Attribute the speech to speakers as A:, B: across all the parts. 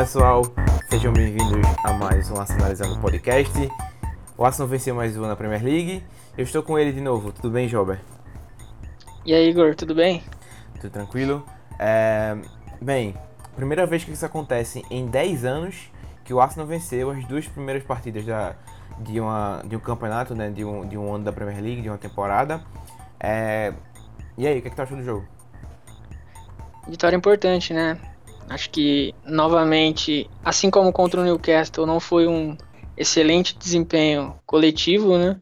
A: Pessoal, sejam bem-vindos a mais um Arsenalizando Podcast. O Arsenal venceu mais uma na Premier League. Eu estou com ele de novo, tudo bem, Jober?
B: E aí, Igor, tudo bem?
A: Tudo tranquilo. É... Bem, primeira vez que isso acontece em 10 anos que o Arsenal venceu as duas primeiras partidas da, de, uma, de um campeonato, né, de, um, de um ano da Premier League, de uma temporada. É... E aí, o que, é que tu achou do jogo?
B: Vitória importante, né? Acho que, novamente, assim como contra o Newcastle, não foi um excelente desempenho coletivo, né?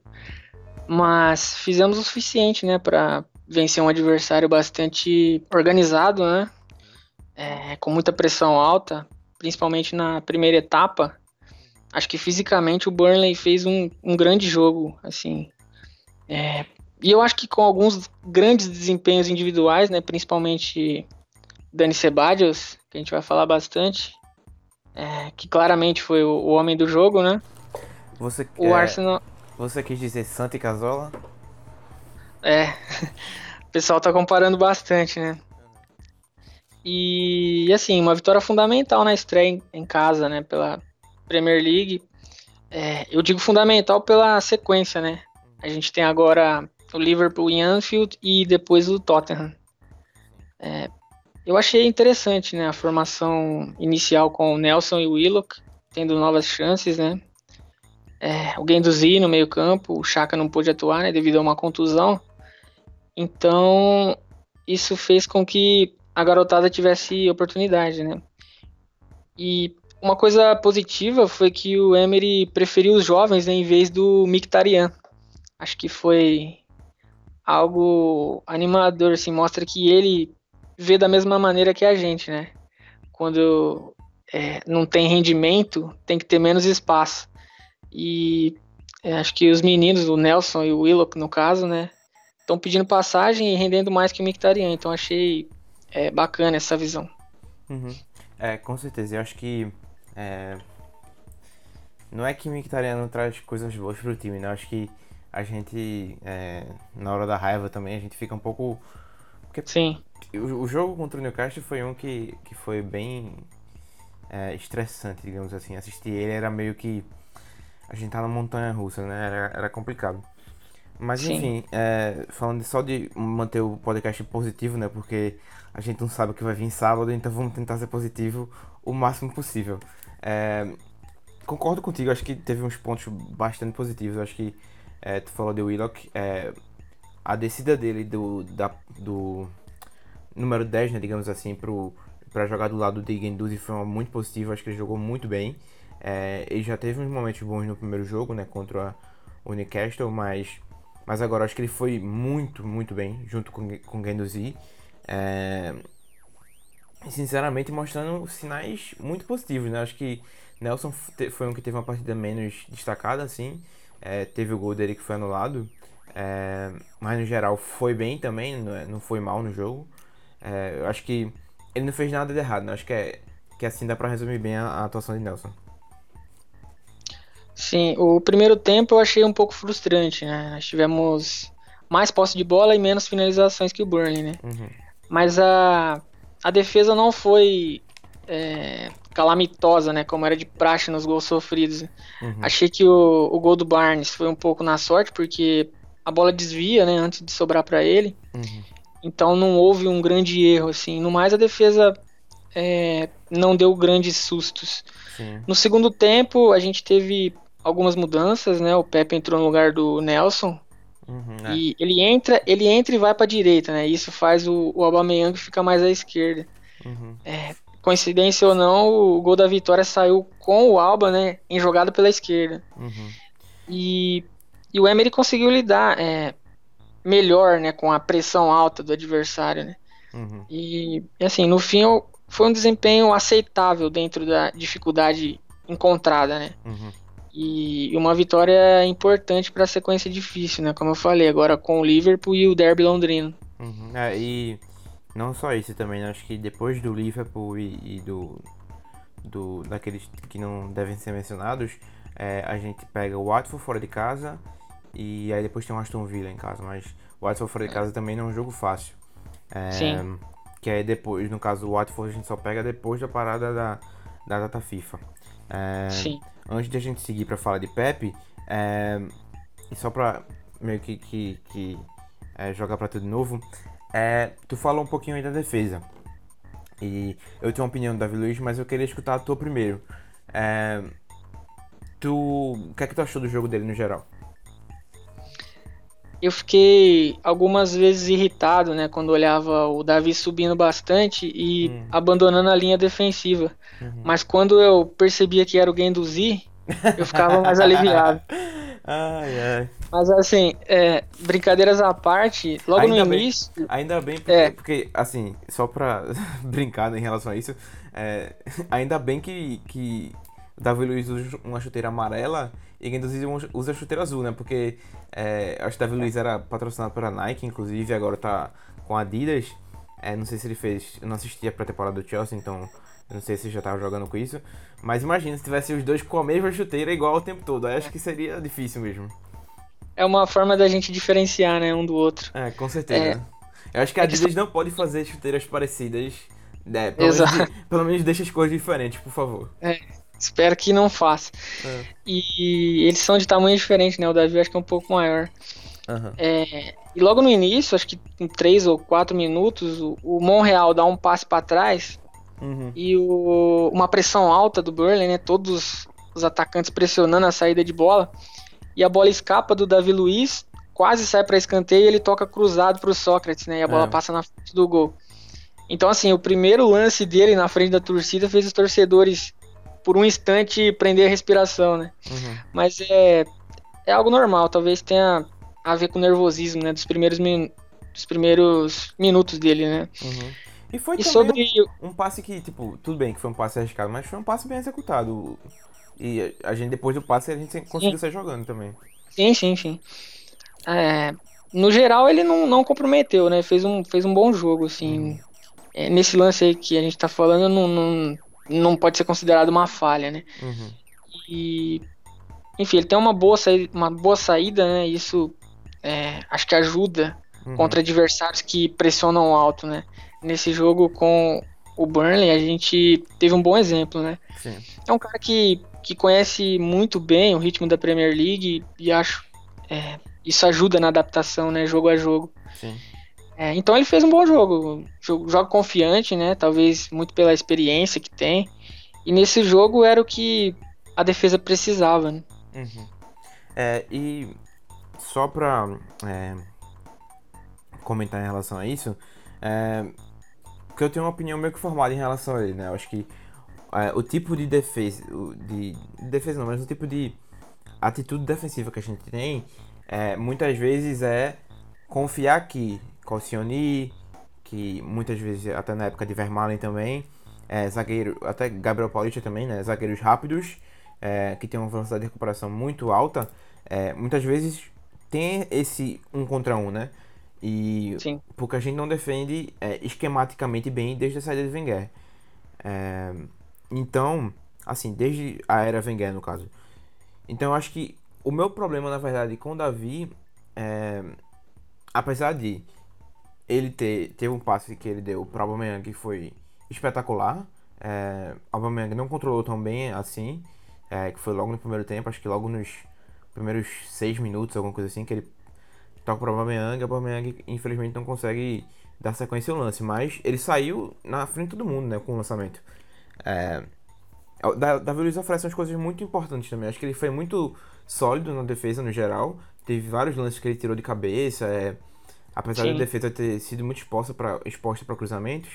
B: Mas fizemos o suficiente, né, para vencer um adversário bastante organizado, né? É, com muita pressão alta, principalmente na primeira etapa. Acho que fisicamente o Burnley fez um, um grande jogo, assim. É, e eu acho que com alguns grandes desempenhos individuais, né, principalmente Dani Ceballos, que a gente vai falar bastante, é, que claramente foi o, o, homem do jogo, né?
A: Você, o é, Arsenal... Você quis dizer Santa Casola?
B: É, o pessoal tá comparando bastante, né? E assim, uma vitória fundamental na estreia em, em casa, né? Pela Premier League. É, eu digo fundamental pela sequência, né? A gente tem agora o Liverpool em Anfield e depois o Tottenham. É, eu achei interessante, né, a formação inicial com o Nelson e o Willock, tendo novas chances, né? É, o Guendouzi no meio campo, o Chaka não pôde atuar, né, devido a uma contusão. Então, isso fez com que a garotada tivesse oportunidade, né? E uma coisa positiva foi que o Emery preferiu os jovens né, em vez do Mkhitaryan. Acho que foi algo animador, assim, mostra que ele vê da mesma maneira que a gente, né? Quando é, não tem rendimento, tem que ter menos espaço. E é, acho que os meninos, o Nelson e o Willock, no caso, né? Estão pedindo passagem e rendendo mais que o Mictarian. Então achei é, bacana essa visão.
A: Uhum. É, com certeza. Eu acho que. É... Não é que o Mictarian não traz coisas boas pro time, né? Eu acho que a gente, é, na hora da raiva também, a gente fica um pouco.
B: Porque Sim.
A: O, o jogo contra o Newcastle foi um que, que foi bem é, estressante, digamos assim. Assistir ele era meio que. A gente tá na montanha russa, né? Era, era complicado. Mas Sim. enfim, é, falando só de manter o podcast positivo, né? Porque a gente não sabe o que vai vir sábado, então vamos tentar ser positivo o máximo possível. É, concordo contigo, acho que teve uns pontos bastante positivos. Acho que é, tu falou de Willock, é, a descida dele do, da, do número 10, né, digamos assim, pro, pra jogar do lado de Genduzi foi muito positivo, acho que ele jogou muito bem. É, ele já teve uns momentos bons no primeiro jogo, né, contra o Newcastle, mas, mas agora acho que ele foi muito, muito bem junto com, com Genduzi. É, sinceramente mostrando sinais muito positivos, né, acho que Nelson foi um que teve uma partida menos destacada, assim, é, teve o gol dele que foi anulado, é, mas no geral foi bem também, não é, foi mal no jogo. É, eu acho que ele não fez nada de errado, né? Acho que, é, que assim dá pra resumir bem a, a atuação de Nelson.
B: Sim, o primeiro tempo eu achei um pouco frustrante, né? Nós tivemos mais posse de bola e menos finalizações que o Burnley, né? Uhum. Mas a, a defesa não foi é, calamitosa, né? Como era de praxe nos gols sofridos. Uhum. Achei que o, o gol do Barnes foi um pouco na sorte, porque a bola desvia, né? Antes de sobrar para ele. Uhum. Então não houve um grande erro, assim. No mais, a defesa é, não deu grandes sustos. Sim. No segundo tempo, a gente teve algumas mudanças, né? O Pepe entrou no lugar do Nelson. Uhum, é. E ele entra, ele entra e vai para a direita, né? Isso faz o, o Aubameyang ficar mais à esquerda. Uhum. É, coincidência ou não, o gol da vitória saiu com o Alba, né? Em jogada pela esquerda. Uhum. E, e o Emery conseguiu lidar. É, melhor, né, com a pressão alta do adversário, né? Uhum. E, assim, no fim foi um desempenho aceitável dentro da dificuldade encontrada, né? Uhum. E uma vitória importante para a sequência difícil, né? Como eu falei, agora com o Liverpool e o Derby londrino.
A: Uhum. É, e não só isso também, né? acho que depois do Liverpool e, e do, do daqueles que não devem ser mencionados, é, a gente pega o Watford fora de casa e aí depois tem o Aston Villa em casa, mas o Watford fora de casa também não é um jogo fácil. É, Sim. Que aí depois, no caso do Watford, a gente só pega depois da parada da, da data FIFA. É,
B: Sim.
A: Antes de a gente seguir para falar de Pepe, é, e só para meio que, que, que é, jogar para tudo de novo, é, tu falou um pouquinho aí da defesa. E eu tenho uma opinião do Davi Luiz, mas eu queria escutar a tua primeiro. É, tu, o que é que tu achou do jogo dele no geral?
B: Eu fiquei algumas vezes irritado, né, quando olhava o Davi subindo bastante e hum. abandonando a linha defensiva. Uhum. Mas quando eu percebia que era o Genduzi, eu ficava mais aliviado.
A: Ai, ai.
B: Mas assim, é, brincadeiras à parte, logo ainda no
A: bem,
B: início.
A: Ainda bem, porque, é. porque assim, só pra brincar em relação a isso, é, ainda bem que, que Davi Luiz usa uma chuteira amarela e Genduzi usa chuteira azul, né? Porque é, acho que Davi Luiz era patrocinado pela Nike, inclusive, agora tá com a Adidas. É, não sei se ele fez. Eu não assisti a pré-temporada do Chelsea, então não sei se já tava jogando com isso. Mas imagina se tivesse os dois com a mesma chuteira igual o tempo todo. Aí acho que seria difícil mesmo.
B: É uma forma da gente diferenciar, né, um do outro.
A: É, com certeza. É. Eu acho que a Adidas não pode fazer chuteiras parecidas. É, pelo, Exato. Menos, pelo menos deixa as cores diferentes, por favor.
B: É. Espero que não faça. É. E eles são de tamanho diferente, né? O Davi acho que é um pouco maior. Uhum. É, e logo no início, acho que em 3 ou 4 minutos, o, o Monreal dá um passe para trás uhum. e o, uma pressão alta do Burley, né? Todos os atacantes pressionando a saída de bola. E a bola escapa do Davi Luiz, quase sai para escanteio e ele toca cruzado para o Sócrates, né? E a bola é. passa na frente do gol. Então, assim, o primeiro lance dele na frente da torcida fez os torcedores por um instante prender a respiração, né? Uhum. Mas é, é algo normal, talvez tenha a ver com o nervosismo, né? Dos primeiros, min, dos primeiros minutos dele, né?
A: Uhum. E foi e também sobre... um, um, passe que, tipo, tudo bem que foi um passe arriscado, mas foi um passe bem executado. E a gente, depois do passe, a gente conseguiu sim. sair jogando também.
B: Sim, sim, sim. É, no geral, ele não, não comprometeu, né? Fez um, fez um bom jogo, assim. Uhum. É, nesse lance aí que a gente tá falando, não, não, não pode ser considerado uma falha, né? Uhum. E enfim, ele tem uma boa saída, uma boa saída né? Isso é, acho que ajuda uhum. contra adversários que pressionam alto, né? Nesse jogo com o Burnley, a gente teve um bom exemplo, né? Sim. É um cara que, que conhece muito bem o ritmo da Premier League e acho é, isso ajuda na adaptação, né? Jogo a jogo. Sim. É, então ele fez um bom jogo. Joga confiante, né? Talvez muito pela experiência que tem. E nesse jogo era o que a defesa precisava, né?
A: Uhum. É, e só pra é, comentar em relação a isso, é, eu tenho uma opinião meio que formada em relação a ele, né? Eu acho que é, o tipo de defesa, de, de, defesa não, mas o tipo de atitude defensiva que a gente tem, é, muitas vezes é confiar que Calcioni, que muitas vezes, até na época de Vermaelen também, é, zagueiro, até Gabriel Paulista também, né? Zagueiros rápidos, é, que tem uma velocidade de recuperação muito alta, é, muitas vezes tem esse um contra um, né? E Sim. porque a gente não defende é, esquematicamente bem desde a saída de Wenger. É, então, assim, desde a era Wenger, no caso. Então, eu acho que o meu problema, na verdade, com o Davi, é, apesar de ele teve um passe que ele deu para o Aubameyang que foi espetacular. É, Aubameyang não controlou tão bem assim, é, que foi logo no primeiro tempo, acho que logo nos primeiros seis minutos, alguma coisa assim, que ele toca para o Aubameyang, Aubameyang infelizmente não consegue dar sequência ao lance, mas ele saiu na frente de todo mundo, né, com o lançamento. É, Davi Luiz oferece umas coisas muito importantes também, acho que ele foi muito sólido na defesa no geral, teve vários lances que ele tirou de cabeça, é, Apesar Sim. da defesa ter sido muito exposta para exposta cruzamentos.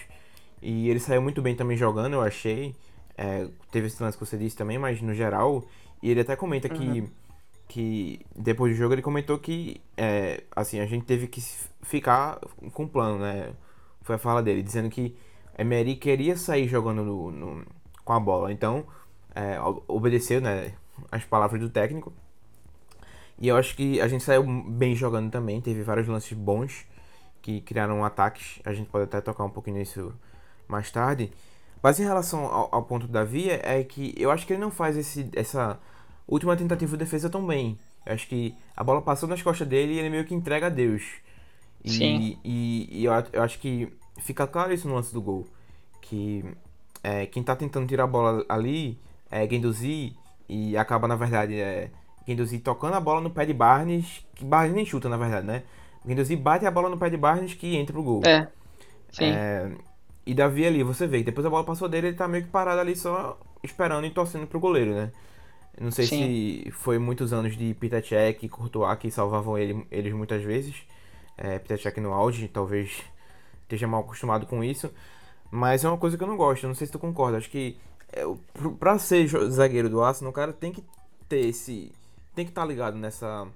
A: E ele saiu muito bem também jogando, eu achei. É, teve esse lance que você disse também, mas no geral. E ele até comenta uhum. que, que depois do jogo ele comentou que é, assim, a gente teve que ficar com o plano, né? Foi a fala dele, dizendo que Emery queria sair jogando no, no com a bola. Então, é, obedeceu né, as palavras do técnico. E eu acho que a gente saiu bem jogando também, teve vários lances bons que criaram ataques. A gente pode até tocar um pouquinho nisso mais tarde. Mas em relação ao, ao ponto da Via, é que eu acho que ele não faz esse, essa última tentativa de defesa tão bem. Eu acho que a bola passou nas costas dele e ele meio que entrega a Deus. E, Sim. e, e eu, eu, acho que fica claro isso no lance do gol. Que é, quem tá tentando tirar a bola ali é Genduzi e acaba, na verdade, é, Genduzi tocando a bola no pé de Barnes, que Barnes nem chuta, na verdade, né? Genduzi bate a bola no pé de Barnes que entra pro gol.
B: É. Sim.
A: É, e Davi ali, você vê que depois a bola passou dele, ele tá meio que parado ali só esperando e torcendo pro goleiro, né? Não sei Sim. se foi muitos anos de Pitacek e Courtois que salvavam ele, eles muitas vezes. É, Pitacek no auge, talvez esteja mal acostumado com isso. Mas é uma coisa que eu não gosto, não sei se tu concorda. Acho que é, pra ser zagueiro do Arsenal, o cara tem que ter esse. Tem que estar tá ligado nessa.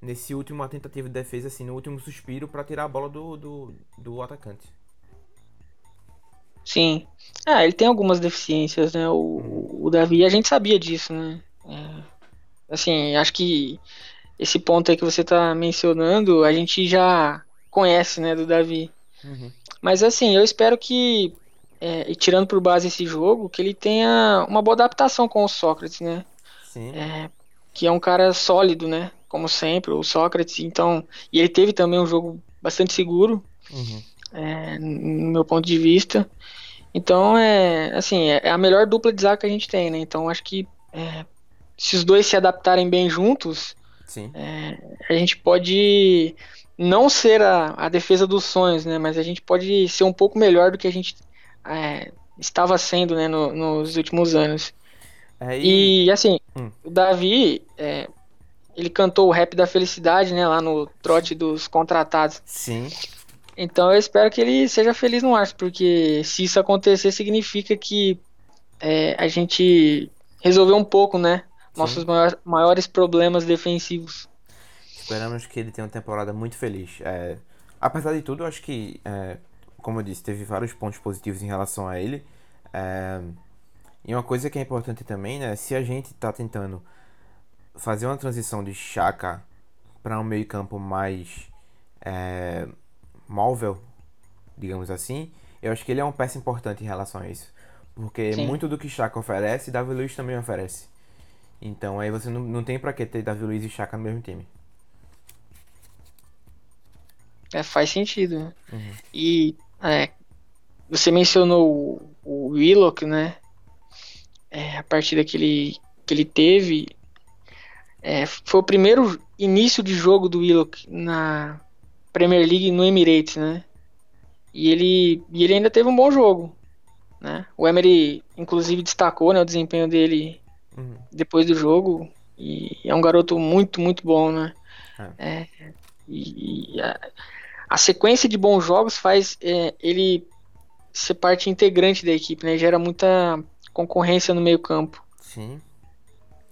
A: Nesse último tentativa de defesa, assim, no último suspiro para tirar a bola do, do, do atacante.
B: Sim. Ah, ele tem algumas deficiências, né? O, o Davi, a gente sabia disso, né? É, assim, acho que esse ponto aí que você tá mencionando, a gente já conhece, né, do Davi. Uhum. Mas assim, eu espero que, é, e tirando por base esse jogo, que ele tenha uma boa adaptação com o Sócrates, né?
A: Sim.
B: É, que é um cara sólido, né? Como sempre, o Sócrates. Então, e ele teve também um jogo bastante seguro, uhum. é, no meu ponto de vista. Então é assim, é, é a melhor dupla de zaga que a gente tem, né? Então acho que é, se os dois se adaptarem bem juntos, é, a gente pode não ser a, a, defesa dos sonhos, né? Mas a gente pode ser um pouco melhor do que a gente é, estava sendo, né? No, nos últimos anos. É, e... e... assim, hum. o Davi, é, ele cantou o rap da felicidade, né? Lá no trote dos contratados.
A: Sim.
B: Então eu espero que ele seja feliz no Arsenal, porque se isso acontecer, significa que é, a gente resolveu um pouco, né? Nossos maiores, maiores problemas defensivos.
A: Esperamos que ele tenha uma temporada muito feliz. É, apesar de tudo, eu acho que, é, como eu disse, teve vários pontos positivos em relação a ele. E uma coisa que é importante também, né? Se a gente está tentando fazer uma transição de Chaka para um meio-campo mais é, móvel, digamos assim, eu acho que ele é uma peça importante em relação a isso. Porque Sim. muito do que Chaka oferece, Davi Luiz também oferece. Então aí você não, não tem pra que ter Davi Luiz e Chaka no mesmo time.
B: É, faz sentido. Né? Uhum. E é, você mencionou o, o Willock, né? É, a partida que ele, que ele teve. É, foi o primeiro início de jogo do Willock na, Premier League no Emirates, né? E ele, e ele ainda teve um bom jogo, né? O Emery, inclusive, destacou né, o desempenho dele uhum. depois do jogo. E é um garoto muito, muito bom, né? É. É, e, e a, a, sequência de bons jogos faz é, ele ser parte integrante da equipe, né? Gera muita concorrência no meio campo.
A: Sim.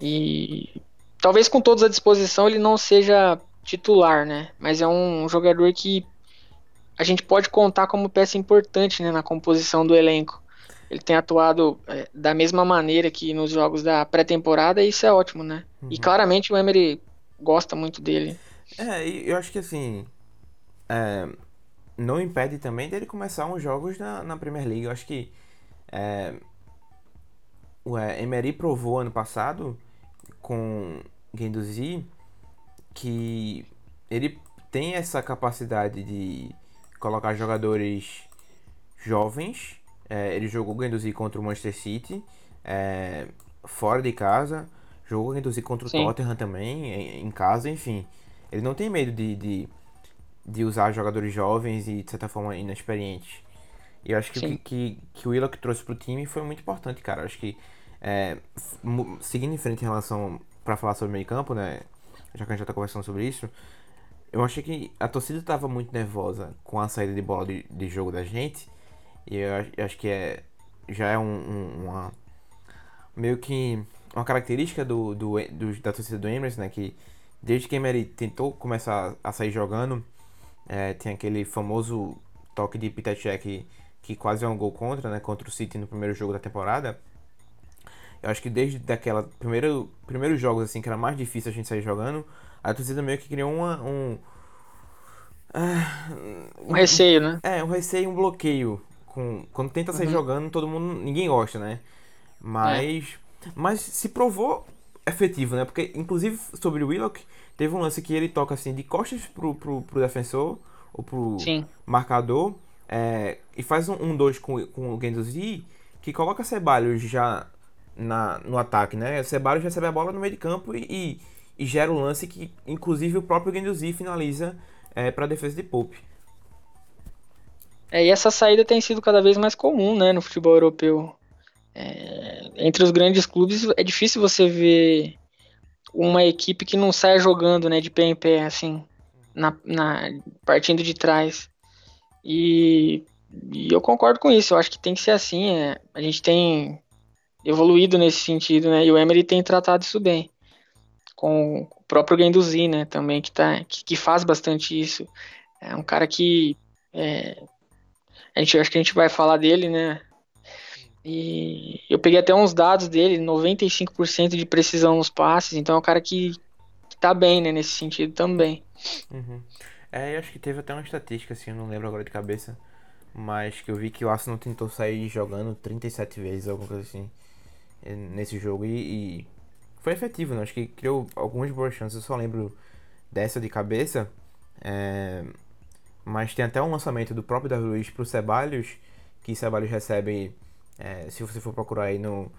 B: E talvez com todos à disposição ele não seja titular, né? Mas é um jogador que a gente pode contar como peça importante né, na composição do elenco. Ele tem atuado é, da mesma maneira que nos jogos da pré-temporada e isso é ótimo, né? Uhum. E claramente o Emery gosta muito dele.
A: É, eu acho que assim. É, não impede também dele começar uns jogos na, na Premier League. Eu acho que. É, o Emery provou ano passado com Guendouzi que ele tem essa capacidade de colocar jogadores jovens. É, ele jogou o Guendouzi contra o Manchester City, é, fora de casa. Jogou o Guendouzi contra o Sim. Tottenham também, em, em, casa, enfim. Ele não tem medo de, de, de, usar jogadores jovens e, de certa forma, inexperientes. E eu acho que, que, que, que o Willock trouxe pro time foi muito importante, cara. Eu acho que, é, seguindo em frente em relação, para falar sobre meio campo, né? já que a gente já tá conversando sobre isso, eu achei que a torcida tava muito nervosa com a saída de bola de, de jogo da gente. E eu, eu acho que é, já é um, um, uma. meio que uma característica do, do, do, da torcida do Emirates, né? Que desde que Emery tentou começar a sair jogando, é, tem aquele famoso toque de Pitacek que, que quase é um gol contra, né? Contra o City no primeiro jogo da temporada. Eu acho que desde daquela primeiro primeiros jogos assim que era mais difícil a gente sair jogando, a torcida meio que criou uma, um
B: um receio, né?
A: É, um receio, um bloqueio com quando tenta sair uhum. jogando, todo mundo ninguém gosta, né? Mas é. mas se provou efetivo, né? Porque inclusive sobre o Willock, teve um lance que ele toca assim de costas pro, pro, pro defensor ou pro
B: Sim.
A: marcador é, e faz um 2 um, com, com o Gendozi que coloca Ceballos já na, no ataque, né? Ceballos recebe a bola no meio de campo e, e, e gera um lance que, inclusive, o próprio Guendouzi finaliza é, para a defesa de Pope.
B: É, e essa saída tem sido cada vez mais comum né, no futebol europeu. É, entre os grandes clubes é difícil você ver uma equipe que não saia jogando né, de pé em pé, assim, na, na partindo de trás. E, e, eu concordo com isso, eu acho que tem que ser assim. É, a gente tem evoluído nesse sentido, né? E o Emery tem tratado isso bem. Com o próprio Guendouzi, né? Também, que, tá, que, que faz bastante isso. É um cara que é, a gente acho que a gente vai falar dele, né? E eu peguei até uns dados dele, 95% de precisão nos passes, então é um cara que, que tá bem, né, nesse sentido também.
A: Uhum. É, eu acho que teve até uma estatística, assim, eu não lembro agora de cabeça, mas que eu vi que o Arsenal tentou sair jogando 37 vezes, alguma coisa assim, nesse jogo, e, e foi efetivo, né? Acho que criou algumas boas chances, eu só lembro dessa de cabeça, é, mas tem até um lançamento do próprio Davi Luiz pro Ceballos, que Ceballos recebe, é, se você for procurar aí no,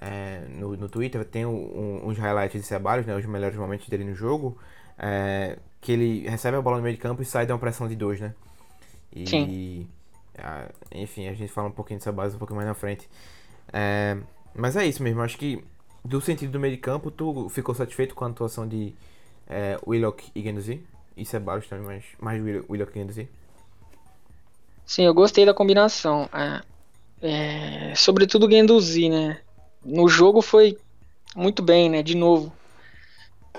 A: é, no, no Twitter, tem um, uns highlights de Ceballos, né, os melhores momentos dele no jogo, é, que ele recebe a bola no meio de campo e sai de uma pressão de dois, né?
B: E, Sim.
A: A, enfim, a gente fala um pouquinho de Ceballos um pouquinho mais na frente. É, mas é isso mesmo, acho que do sentido do meio de campo, tu ficou satisfeito com a atuação de é, Willock e Guendouzi? e Ceballos também, mas mais William Kennedy.
B: Sim, eu gostei da combinação. É, é, sobretudo o Guendouzi, né? No jogo foi muito bem, né? De novo.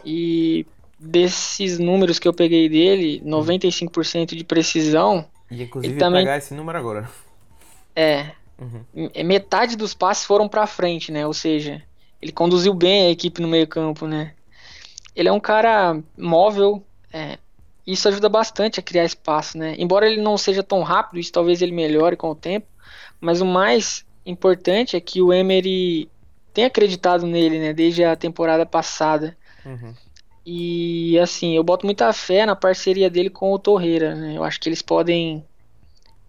B: E desses números que eu peguei dele, 95% de precisão.
A: E inclusive também... pegar esse número agora.
B: É. Uhum. Metade dos passes foram para frente, né? Ou seja, ele conduziu bem a equipe no meio-campo, né? Ele é um cara móvel, é, isso ajuda bastante a criar espaço, né? Embora ele não seja tão rápido, isso talvez ele melhore com o tempo, mas o mais importante é que o Emery tem acreditado nele, né? Desde a temporada passada. Uhum. E assim, eu boto muita fé na parceria dele com o Torreira, né? Eu acho que eles podem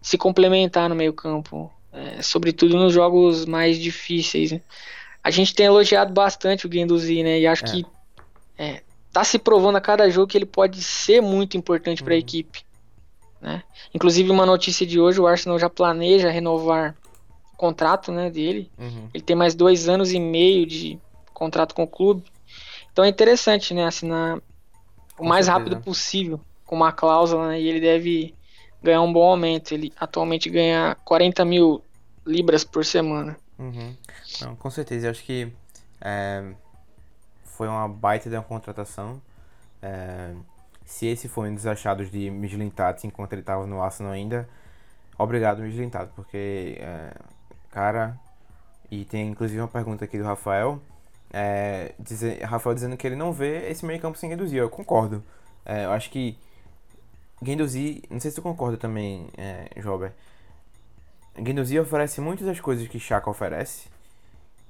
B: se complementar no meio-campo, é, sobretudo nos jogos mais difíceis. Né? A gente tem elogiado bastante o Guendouzi, né? E acho é. que é, tá se provando a cada jogo que ele pode ser muito importante para a uhum. equipe. Né? Inclusive, uma notícia de hoje: o Arsenal já planeja renovar o contrato né, dele. Uhum. Ele tem mais dois anos e meio de contrato com o clube. Então é interessante né, assinar o mais certeza. rápido possível com uma cláusula né, e ele deve ganhar um bom aumento. Ele atualmente ganha 40 mil libras por semana.
A: Uhum. Não, com certeza, eu acho que é, foi uma baita de uma contratação. É, se esse foi um dos achados de Mislintat enquanto ele estava no Arsenal ainda, obrigado Mislintat, porque, é, cara, e tem inclusive uma pergunta aqui do Rafael, é, dizer, Rafael dizendo que ele não vê esse meio campo sem Guendouzi, eu concordo. É, eu acho que Guendouzi, não sei se tu concorda também, é, Jober, Guendouzi oferece muitas das coisas que Chaka oferece,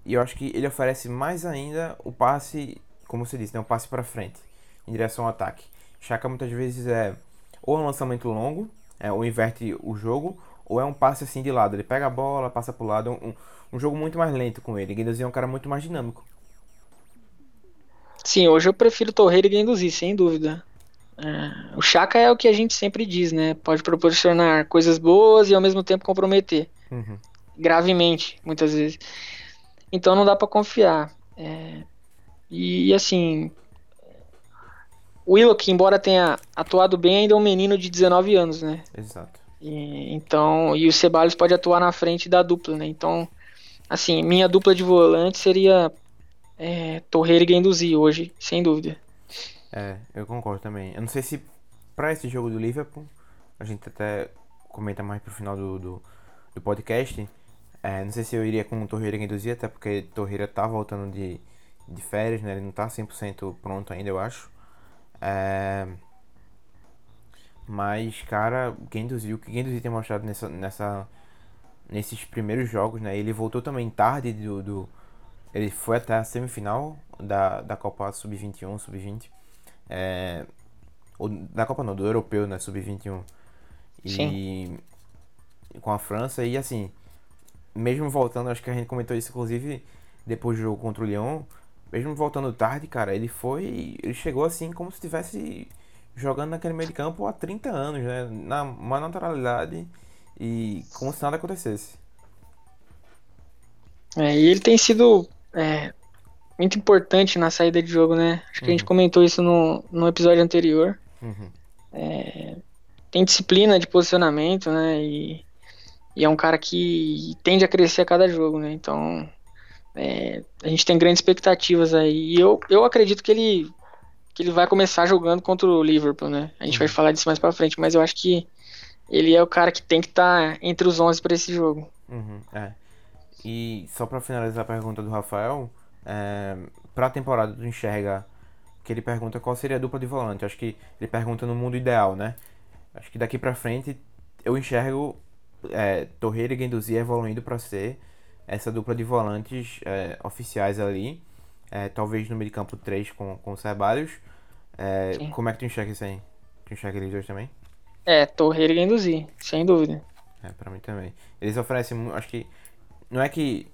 A: e eu acho que ele oferece mais ainda o passe, como você disse, né, um passe para frente, em direção ao ataque. Chaka muitas vezes é ou um lançamento longo, é, ou inverte o jogo, ou é um passe assim de lado. Ele pega a bola, passa pro lado, um, um jogo muito mais lento com ele. Guendouzi é um cara muito mais dinâmico.
B: Sim, hoje eu prefiro Torreira e Guendouzi, sem dúvida. É, o Chaka é o que a gente sempre diz, né? Pode proporcionar coisas boas e ao mesmo tempo comprometer. Uhum. Gravemente, muitas vezes. Então não dá para confiar. É, e assim, o Willock, embora tenha atuado bem, ainda é um menino de 19 anos, né?
A: Exato.
B: E, então, e o Ceballos pode atuar na frente da dupla, né? Então, assim, minha dupla de volante seria é, Torreira e Guendouzi hoje, sem dúvida.
A: É, eu concordo também. Eu não sei se para esse jogo do Liverpool, a gente até comenta mais pro final do, do, do podcast, é, não sei se eu iria com o Torreira induzir, até porque Torreira tá voltando de, de férias, né? Ele não tá 100% pronto ainda, eu acho. É... Mas, cara, Genduzi, o que Genduzi tem mostrado nessa, nessa, nesses primeiros jogos, né? Ele voltou também tarde do... do ele foi até a semifinal da, da Copa Sub-21, Sub-20. É, ou, da Copa não, do Europeu, né? Sub-21. E Sim. com a França. E assim, mesmo voltando, acho que a gente comentou isso inclusive depois do jogo contra o Lyon, mesmo voltando tarde, cara, ele foi. Ele chegou assim como se estivesse jogando naquele meio de campo há 30 anos, né? Na uma naturalidade e como se nada acontecesse.
B: É, e ele tem sido é, muito importante na saída de jogo, né? Acho que uhum. a gente uhum. comentou isso no, no episódio anterior. Uhum. É, tem disciplina de posicionamento, né? E, e, é um cara que tende a crescer a cada jogo, né? Então é, a gente tem grandes expectativas aí. E eu, eu acredito que ele, que ele vai começar jogando contra o Liverpool, né? A gente uhum. vai falar disso mais pra frente, mas eu acho que ele é o cara que tem que estar tá entre os 11 para esse jogo.
A: Uhum, é. E só para finalizar a pergunta do Rafael, é, para a temporada tu enxerga que ele pergunta qual seria a dupla de volante. Acho que ele pergunta no mundo ideal, né? Acho que daqui para frente eu enxergo é, Torreira e Guendouzi evoluindo para ser essa dupla de volantes é, oficiais ali. É, talvez no meio de campo 3 com, com o Ceballos. É, como é que tu enxerga isso aí? Tu enxerga eles dois também?
B: É, Torreira e Guendouzi, sem dúvida.
A: É, pra mim também. Eles oferecem, acho que não é que,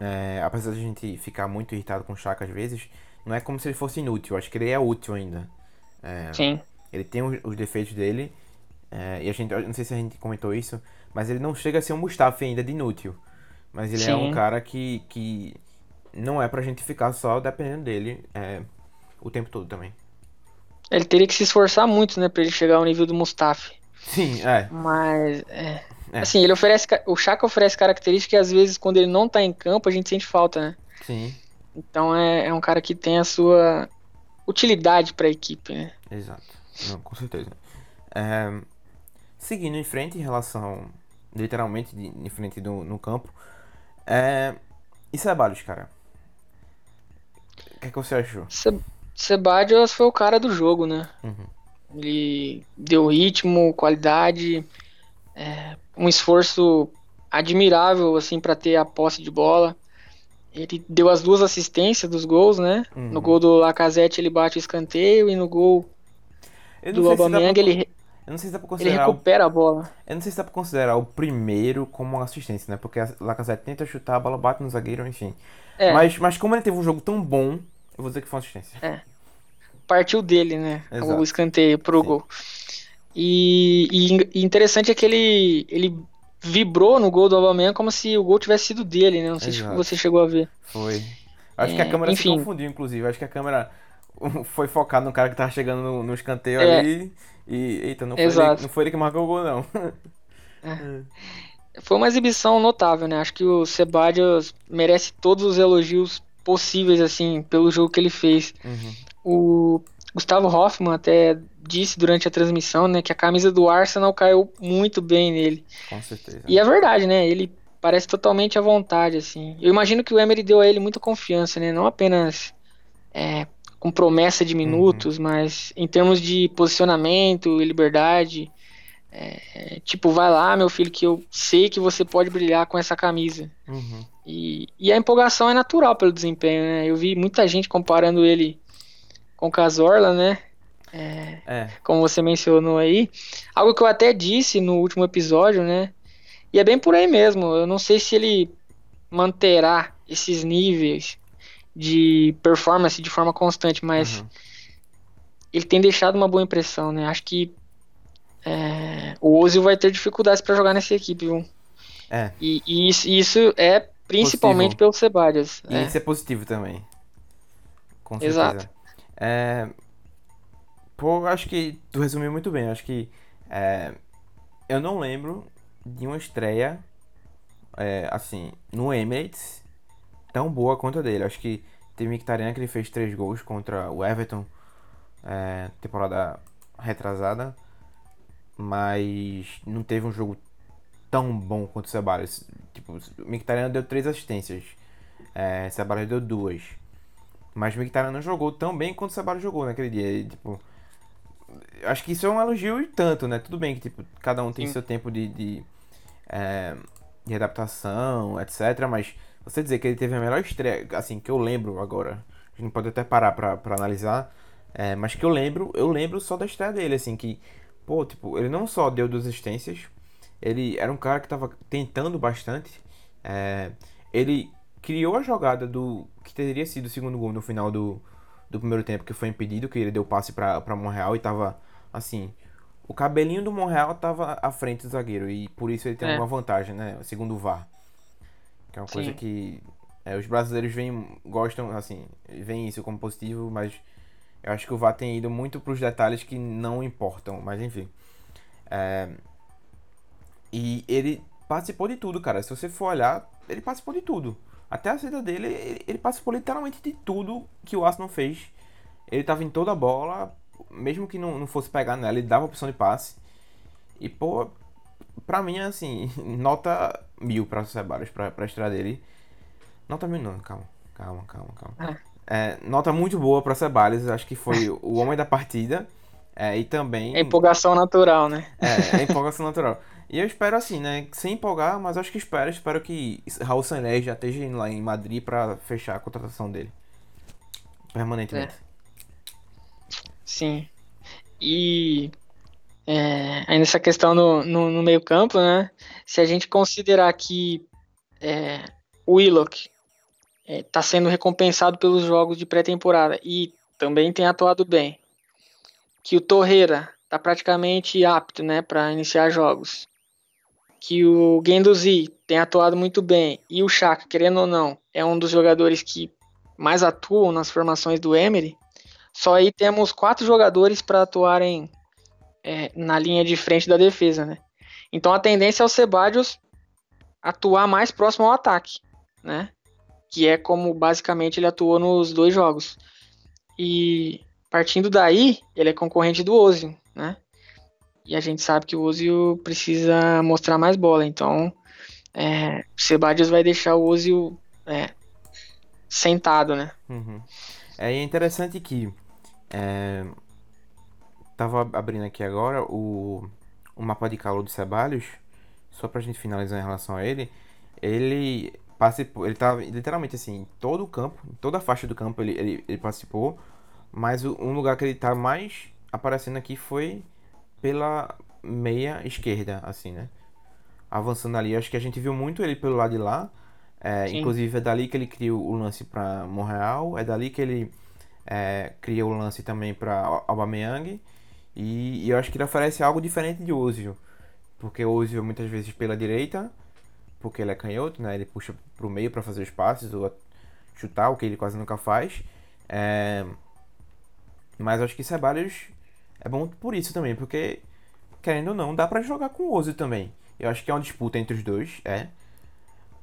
A: é, apesar de a gente ficar muito irritado com o Chaka às vezes, não é como se ele fosse inútil. Acho que ele é útil ainda. É,
B: Sim.
A: Ele tem os, os defeitos dele. É, e a gente, não sei se a gente comentou isso, mas ele não chega a ser um Mustafa ainda de inútil. Mas ele Sim. é um cara que, que não é pra gente ficar só dependendo dele é, o tempo todo também.
B: Ele teria que se esforçar muito, né, pra ele chegar ao nível do Mustafa.
A: Sim, é.
B: Mas, é, é. Assim, ele oferece. O Chaka oferece características que às vezes, quando ele não tá em campo, a gente sente falta, né?
A: Sim.
B: Então é, é um cara que tem a sua utilidade para a equipe, né?
A: Exato. Não, com certeza. É, seguindo em frente em relação, literalmente, de, em frente do, no campo. É, e Ceballos, cara? O que, é que você achou?
B: Ceballos foi o cara do jogo, né?
A: Uhum.
B: Ele deu ritmo, qualidade, é, um esforço admirável assim para ter a posse de bola. Ele deu as duas assistências dos gols, né? Uhum. No gol do Lacazette ele bate o escanteio e no gol do Aubameyang pra... ele
A: eu não sei se dá pra considerar.
B: Ele recupera o... a bola.
A: Eu não sei se dá pra considerar o primeiro como uma assistência, né? Porque a Lacazette tenta chutar, a bola bate no zagueiro, enfim. É. Mas, mas como ele teve um jogo tão bom, eu vou dizer que foi uma assistência.
B: É. Partiu dele, né? Exato. O escanteio pro Sim. gol. E, e, interessante é que ele, ele vibrou no gol do Aubameyang como se o gol tivesse sido dele, né? Não sei Exato. se você chegou a ver.
A: Foi. Acho é, que a é, câmera enfim. se confundiu, inclusive. Acho que a câmera foi focada no cara que tava chegando no, no escanteio é. ali. E, eita, não foi, ele, não foi ele que marcou o gol, não.
B: É. Foi uma exibição notável, né? Acho que o Sebadios merece todos os elogios possíveis, assim, pelo jogo que ele fez.
A: Uhum.
B: O Gustavo Hoffman até disse durante a transmissão, né, que a camisa do Arsenal caiu muito bem nele.
A: Com certeza.
B: E é verdade, né? Ele parece totalmente à vontade, assim. Eu imagino que o Emery deu a ele muita confiança, né? Não apenas é, com promessa de minutos, uhum. mas em termos de posicionamento e liberdade. É, tipo, vai lá, meu filho, que eu sei que você pode brilhar com essa camisa.
A: Uhum.
B: E, e a empolgação é natural pelo desempenho, né? Eu vi muita gente comparando ele com o Casorla, né? É,
A: é.
B: Como você mencionou aí. Algo que eu até disse no último episódio, né? E é bem por aí mesmo. Eu não sei se ele manterá esses níveis de performance de forma constante, mas uhum. ele tem deixado uma boa impressão, né? Acho que é, o Ozil vai ter dificuldades para jogar nessa equipe, viu?
A: É.
B: E, e isso, isso, é principalmente positivo. pelo Ceballos.
A: E
B: é.
A: isso é positivo também. Com certeza. Exato. É, pô, acho que tu resumiu muito bem. Acho que é, eu não lembro de uma estreia é, assim no Emirates tão boa quanto a dele. Acho que teve Mkhitaryan que ele fez três gols contra o Everton é, temporada retrasada, mas não teve um jogo tão bom quanto o Ceballos. Tipo, o deu três assistências, é, Ceballos deu duas. Mas o Mkhitaryan não jogou tão bem quanto o Ceballos jogou naquele dia. E, tipo, acho que isso é um elogio e tanto, né? Tudo bem que tipo, cada um tem Sim. seu tempo de, de, é, de adaptação, etc. Mas você dizer que ele teve a melhor estreia, assim, que eu lembro agora, a gente pode até parar pra, pra analisar, é, mas que eu lembro, eu lembro só da estreia dele, assim, que, pô, tipo, ele não só deu duas assistências, ele era um cara que tava tentando bastante É, ele criou a jogada do que teria sido o segundo gol no final do, do primeiro tempo, que foi impedido, que ele deu passe para Monreal e tava assim. O cabelinho do Monreal tava à frente do zagueiro e por isso ele tem é. uma vantagem, né? Segundo o VAR. Que é uma Sim. coisa que é, os brasileiros vêm, gostam, assim, veem isso como positivo, mas eu acho que o VAR tem ido muito para os detalhes que não importam, mas enfim. É, e ele participou de tudo, cara. Se você for olhar, ele participou de tudo. Até a saída dele, ele, ele participou literalmente de tudo que o Arsenal fez. Ele tava em toda a bola, mesmo que não, não fosse pegar nela, ele dava opção de passe. E, pô, pra mim, assim, nota mil pra Ceballos, pra, pra estreia dele. Nota mil não, calma, calma, calma, calma. Ah. É, nota muito boa pra Ceballos, acho que foi o homem da partida. É, e também.
B: É empolgação natural, né?
A: É, é empolgação natural. E eu espero assim, né? Sem empolgar, mas acho que espero. Espero que Raul Sanlé já esteja lá em Madrid para fechar a contratação dele. Permanentemente. É.
B: Sim. E é, aí nessa questão no, no, no, meio campo, né? Se a gente considerar que é, o Willock está é, sendo recompensado pelos jogos de pré-temporada e também tem atuado bem, que o Torreira está praticamente apto, né, para iniciar jogos, que o Guendouzi tem atuado muito bem e o Chaka, querendo ou não, é um dos jogadores que mais atuam nas formações do Emery, só aí temos quatro jogadores para atuarem é, na linha de frente da defesa, né? Então a tendência é o Sebadios atuar mais próximo ao ataque, né? Que é como basicamente ele atuou nos dois jogos. E partindo daí, ele é concorrente do Ozil, né? E a gente sabe que o Ozil precisa mostrar mais bola. Então, é, o Sebadios vai deixar o Ozil é, sentado, né?
A: Uhum. É interessante que é, tava abrindo aqui agora o, o mapa de calor do Ceballos, só pra gente finalizar em relação a ele. Ele participou, ele tava literalmente assim, todo o campo, toda a faixa do campo ele, ele, ele participou, mas o, um lugar que ele tá mais aparecendo aqui foi pela meia esquerda, assim, né? Avançando ali, acho que a gente viu muito ele pelo lado de lá. É, inclusive é dali que ele criou o lance para Monreal, é dali que ele é, cria o lance também para Aubameyang. E, e, eu acho que ele oferece algo diferente de Ozil. Porque Ozil muitas vezes pela direita, porque ele é canhoto, né? Ele puxa para o meio para fazer os passes ou chutar, o que ele quase nunca faz. É... Mas acho que Ceballos é bom por isso também, porque, querendo ou não, dá para jogar com o Ozil também. Eu acho que é uma disputa entre os dois, é.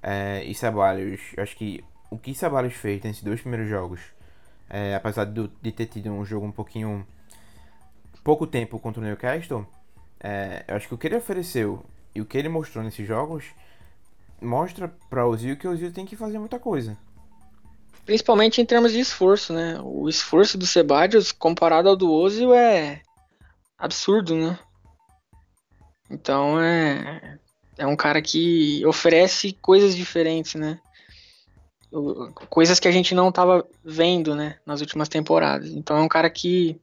A: é e Ceballos, eu acho que o que Ceballos fez nesses dois primeiros jogos, é, apesar de, de ter tido um jogo um pouquinho. pouco tempo contra o Newcastle, é, eu acho que o que ele ofereceu e o que ele mostrou nesses jogos mostra para o Ozil que o Ozil tem que fazer muita coisa.
B: Principalmente em termos de esforço, né? O esforço do Sebadios comparado ao do Ozil é absurdo, né? Então é é um cara que oferece coisas diferentes, né? Coisas que a gente não estava vendo, né, nas últimas temporadas. Então é um cara que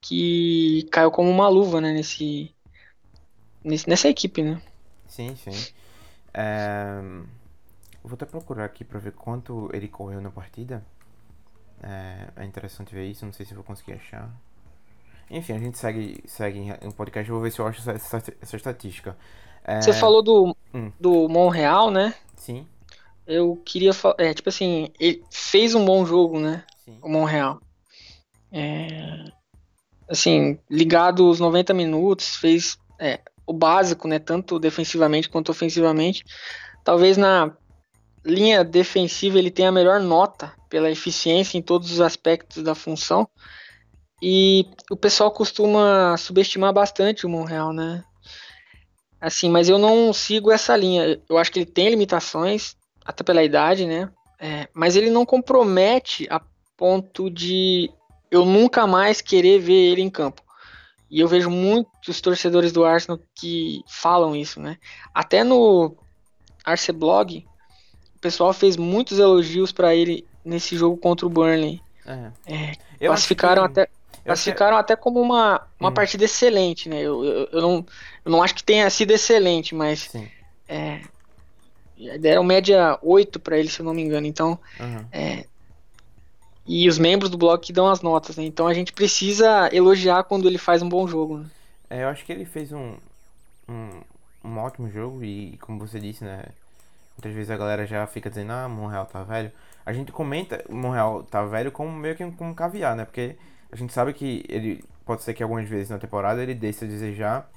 B: que caiu como uma luva, né, nesse, nesse nessa equipe, né?
A: Sim, sim. É... Vou até procurar aqui para ver quanto ele correu na partida. É, é interessante ver isso, não sei se vou conseguir achar. Enfim, a gente segue, segue no podcast, vou ver se eu acho essa, essa estatística.
B: É... Você falou do, hum. do Monreal, né?
A: Sim.
B: Eu queria falar. É, tipo assim, ele fez um bom jogo, né? Sim. O Monreal. É, assim, ligado os 90 minutos, fez é, o básico, né? Tanto defensivamente quanto ofensivamente. Talvez na linha defensiva ele tenha a melhor nota pela eficiência em todos os aspectos da função. E o pessoal costuma subestimar bastante o Monreal, né? Assim, mas eu não sigo essa linha. Eu acho que ele tem limitações, até pela idade, né? É, mas ele não compromete a ponto de eu nunca mais querer ver ele em campo. E eu vejo muitos torcedores do Arsenal que falam isso, né? Até no Arceblog, o pessoal fez muitos elogios para ele nesse jogo contra o Burnley. É. É, classificaram que... até Classificaram até como uma, uma hum. partida excelente, né? Eu, eu, eu, não, eu não acho que tenha sido excelente, mas é, deram média 8 para ele, se eu não me engano. Então,
A: Uhum.
B: é, e os membros do blog que dão as notas, né? Então a gente precisa elogiar quando ele faz um bom jogo. Né?
A: É, eu acho que ele fez um, um, um ótimo jogo e, como você disse, né? Muitas vezes a galera já fica dizendo, ah, Monreal tá velho. A gente comenta Monreal tá velho como meio que como caviar, né? Porque a gente sabe que ele pode ser que algumas vezes na temporada ele deixe a desejar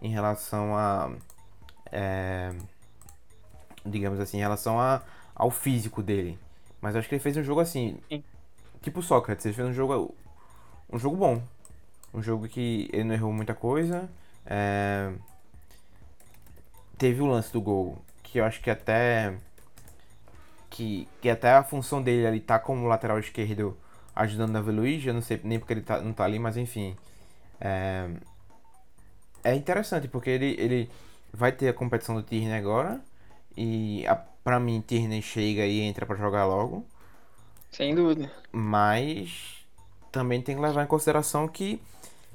A: em relação a. É, digamos assim, em relação a, ao físico dele. Mas eu acho que ele fez um jogo assim.
B: Sim.
A: Tipo Sócrates, ele fez um jogo. Um jogo bom. Um jogo que ele não errou muita coisa. É, teve o lance do gol, que eu acho que até. Que, que até a função dele ali tá como lateral esquerdo ajudando Davi Luiz, eu não sei nem porque ele tá, não tá ali, mas enfim. É, é interessante porque ele, ele vai ter a competição do Tierney agora. E a, pra mim, Tierney chega e entra para jogar logo.
B: Sem dúvida.
A: Mas também tem que levar em consideração que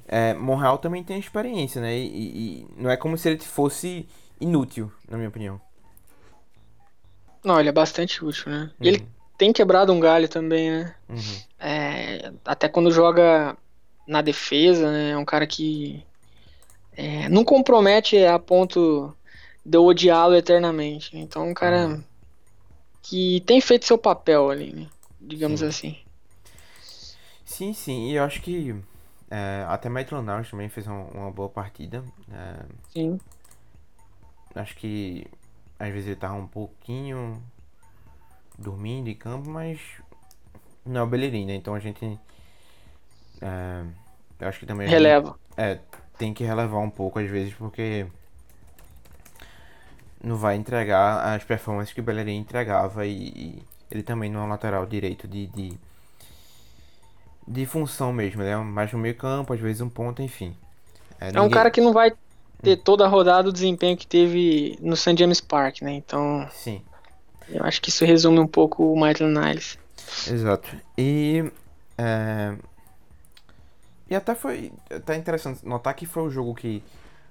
A: é, Monreal também tem experiência, né? E, e, não é como se ele fosse inútil, na minha opinião.
B: Não, ele é bastante útil, né? E ele tem quebrado um galho também, né?
A: Uhum.
B: É, até quando joga na defesa, né? É um cara que é, não compromete a ponto de eu odiá-lo eternamente. Então, é um cara
A: Uhum.
B: que tem feito seu papel ali, né? Digamos
A: Sim.
B: assim.
A: Sim, sim, e eu acho que é, até Maitland Niles também fez uma, uma boa partida. É,
B: Sim.
A: acho que às vezes ele tava um pouquinho dormindo em campo, mas não é o Bellerin, né? Então a gente. É, eu acho que também. gente-
B: Releva.
A: É, tem que relevar um pouco às vezes, porque não vai entregar as performances que o Bellerin entregava e, e ele também não é um lateral direito de, de, de função mesmo, ele é mais no meio campo, às vezes um ponto, enfim.
B: É um cara que não vai ter toda a rodada o desempenho que teve no St. James Park, né? Então,
A: Sim,
B: eu acho que isso resume um pouco o Maitland Niles.
A: exato. E... é, E até foi até interessante notar que foi um jogo que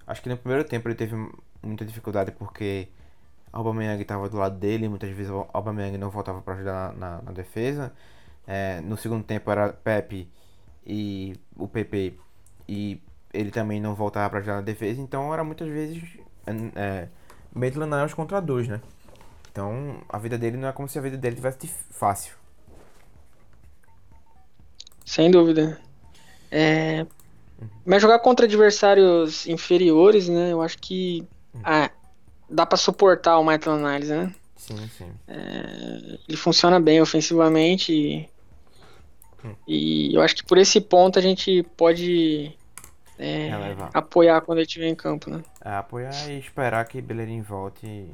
A: acho que no primeiro tempo ele teve muita dificuldade porque Aubameyang estava do lado dele, muitas vezes Aubameyang não voltava para ajudar na, na, na defesa. É, no segundo tempo era Pepe e o PP e ele também não voltava para ajudar na defesa, então era muitas vezes é, Maitland Niles contra dois, né? Então a vida dele não é como se a vida dele tivesse fácil.
B: Sem dúvida. É, Mas jogar contra adversários inferiores, né? Eu acho que ah, dá pra suportar o Maitland Niles, né?
A: Sim, sim.
B: Ele funciona bem ofensivamente e,
A: Hum.
B: e eu acho que por esse ponto a gente pode é, apoiar quando ele estiver em campo, né?
A: É, apoiar e esperar que Bellerin volte.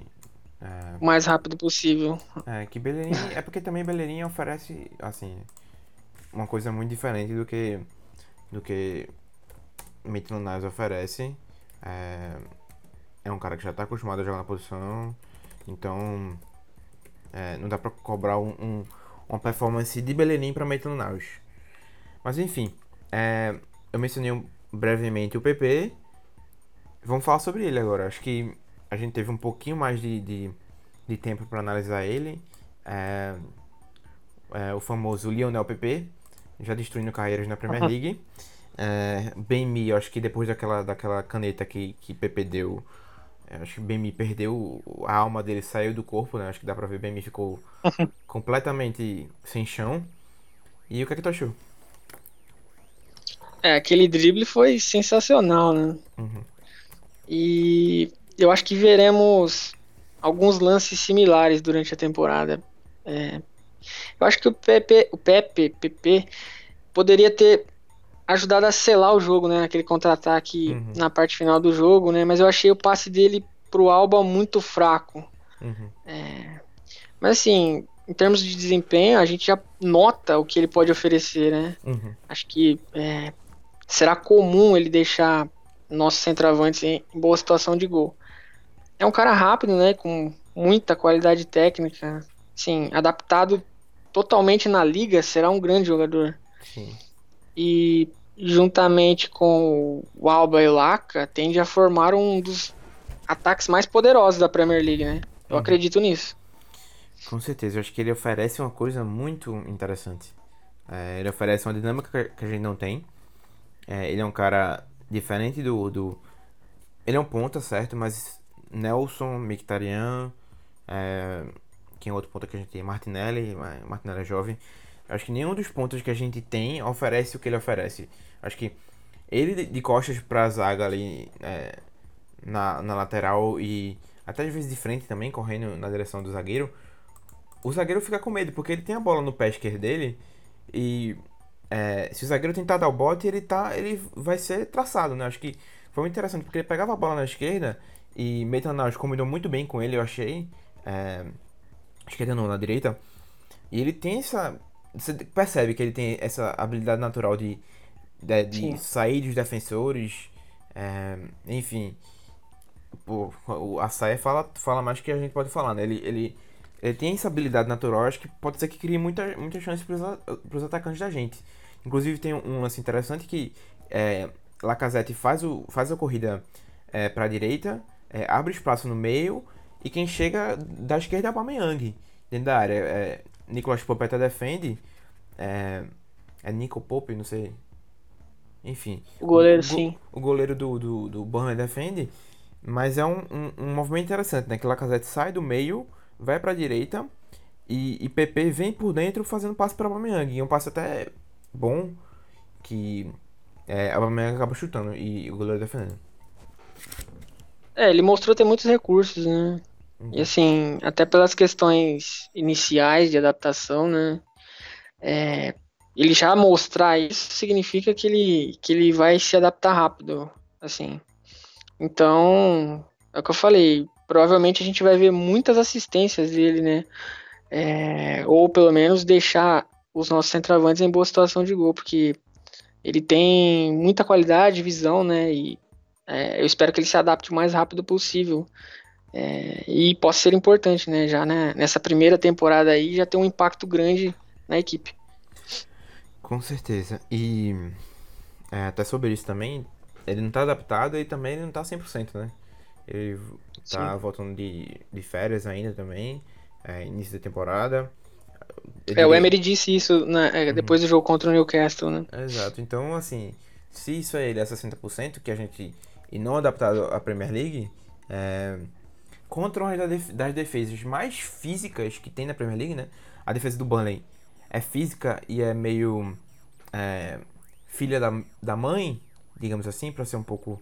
A: É,
B: O mais rápido possível.
A: é, que Bellerin. É porque também Bellerin oferece, assim, uma coisa muito diferente do que. do que Maitland Niles oferece. É, é um cara que já tá acostumado a jogar na posição. Então. é, não dá pra cobrar um, um- uma performance de Bellerin pra Maitland Niles. Mas enfim. é, eu mencionei brevemente o PP. Vamos falar sobre ele agora. Acho que a gente teve um pouquinho mais de, de, de tempo para analisar ele. É, é, o famoso Lionel PP, já destruindo carreiras na Premier League. É, Bemi, eu acho que depois daquela, daquela caneta que, que PP deu, eu acho que Bemi perdeu a alma dele, saiu do corpo, né? Acho que dá pra ver, Bemi ficou completamente sem chão. E o que é que tu achou?
B: É, aquele drible foi sensacional, né?
A: Uhum.
B: E eu acho que veremos alguns lances similares durante a temporada. É, eu acho que o Pepe, o Pepe, PP poderia ter ajudado a selar o jogo, né? Aquele contra-ataque
A: Uhum.
B: na parte final do jogo, né? Mas eu achei o passe dele pro Alba muito fraco.
A: Uhum.
B: Mas assim, em termos de desempenho, a gente já nota o que ele pode oferecer, né?
A: Uhum.
B: Acho que é, será comum ele deixar nossos centroavantes em boa situação de gol. É um cara rápido, né? Com muita qualidade técnica. Sim, adaptado totalmente na liga, será um grande jogador.
A: Sim.
B: E juntamente com o Alba e o Laca, tende a formar um dos ataques mais poderosos da Premier League, né? Eu uhum. acredito nisso.
A: Com certeza, eu acho que ele oferece uma coisa muito interessante. É, ele oferece uma dinâmica que a gente não tem. É, ele é um cara diferente do, do. Ele é um ponta, certo? Mas Nelson, Mictarian, é, quem é outro ponta que a gente tem? Martinelli, Martinelli é jovem. Acho que nenhum dos pontos que a gente tem oferece o que ele oferece. Acho que ele de costas pra zaga ali é, na, na lateral e até às vezes de frente também, correndo na direção do zagueiro, o zagueiro fica com medo, porque ele tem a bola no pé esquerdo dele e é, se o zagueiro tentar dar o bote, ele, tá, ele vai ser traçado, né? Acho que foi muito interessante, porque ele pegava a bola na esquerda e Maitland combinou muito bem com ele, eu achei. É, esquerda não, na direita. E ele tem essa. Você percebe que ele tem essa habilidade natural de, de, de sair dos defensores. É, enfim. Pô, a Saia fala, fala mais que a gente pode falar, né? Ele, ele ele tem essa habilidade natural, acho que pode ser que crie muita, muita chance para os atacantes da gente. Inclusive tem um lance interessante que é, Lacazette faz, o, faz a corrida é, para a direita, é, abre espaço no meio e quem chega da esquerda é o Aubameyang dentro da área. É, Nicolas Popeta defende, é, é Nico Pope, não sei. Enfim.
B: O goleiro, o, sim.
A: O goleiro do, do, do Burnley defende, mas é um, um, um movimento interessante, né? Que Lacazette sai do meio vai para a direita e, e PP vem por dentro fazendo passe para Aubameyang. E um passe até bom que é, Aubameyang acaba chutando e o goleiro defendendo.
B: É, ele mostrou ter muitos recursos, né? Uhum. E assim, até pelas questões iniciais de adaptação, né? É, ele já mostrar isso significa que ele, que ele vai se adaptar rápido, assim. Então, é o que eu falei, provavelmente a gente vai ver muitas assistências dele, né? É, ou pelo menos deixar os nossos centroavantes em boa situação de gol, porque ele tem muita qualidade, visão, né? E é, eu espero que ele se adapte o mais rápido possível. É, e possa ser importante, né? Já né, nessa primeira temporada aí já tem um impacto grande na equipe.
A: Com certeza. E é, até sobre isso também, ele não tá adaptado e também ele não tá 100%, né? Ele tá Sim. voltando de, de férias ainda também, é, início da temporada.
B: é, o Emery disse isso né, é, uhum. depois do jogo contra o Newcastle, né?
A: Exato. Então, assim, se isso aí é 60%, que a gente. E não adaptado à Premier League, é, contra uma das defesas mais físicas que tem na Premier League, né? A defesa do Burnley é física e é meio. É, filha da, da mãe, digamos assim, para ser um pouco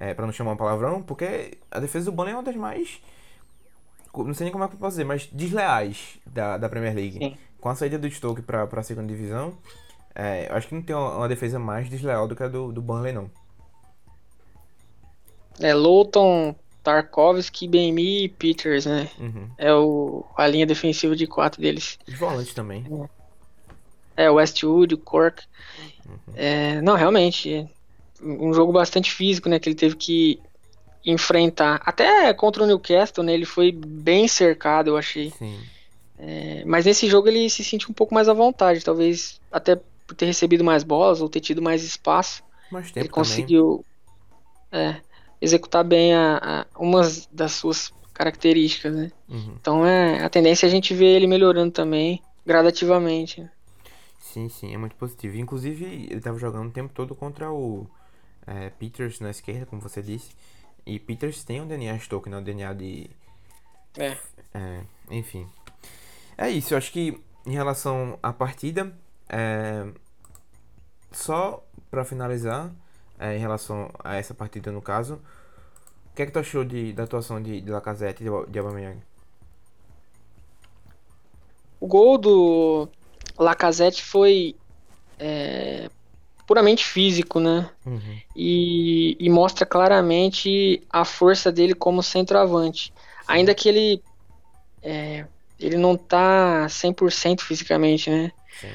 A: é, para não chamar um palavrão, porque a defesa do Burnley é uma das mais. Não sei nem como é que eu posso dizer, mas desleais da, da Premier League. Sim. Com a saída do Stoke para a segunda divisão, é, eu acho que não tem uma, uma, defesa mais desleal do que a do, do Burnley, não.
B: É Loughton, Tarkovsky, BMI e Peters, né?
A: Uhum.
B: É o, a linha defensiva de quatro deles.
A: Os volantes também.
B: É, o Westwood, o Cork. Uhum. É, não, realmente um jogo bastante físico, né? Que ele teve que enfrentar. Até contra o Newcastle, né? Ele foi bem cercado, eu achei. É, mas nesse jogo ele se sentiu um pouco mais à vontade, talvez até por ter recebido mais bolas ou ter tido mais espaço.
A: Mais tempo
B: ele conseguiu é, executar bem a, a, umas das suas características, né?
A: Uhum.
B: Então é a tendência é a gente ver ele melhorando também gradativamente.
A: Sim, sim, é muito positivo. Inclusive, ele estava jogando o tempo todo contra o é, Peters na esquerda, como você disse. E Peters tem o DNA Stoke, né? O DNA de.
B: É.
A: é. Enfim. É isso, eu acho que em relação à partida, é, só para finalizar, é, em relação a essa partida no caso, o que é que tu achou de, da atuação de, de Lacazette e de, de Aubameyang?
B: O gol do Lacazette foi é, puramente físico, né?
A: Uhum.
B: E, e, mostra claramente a força dele como centroavante. Ainda que ele é, ele não tá 100% fisicamente, né?
A: Sim.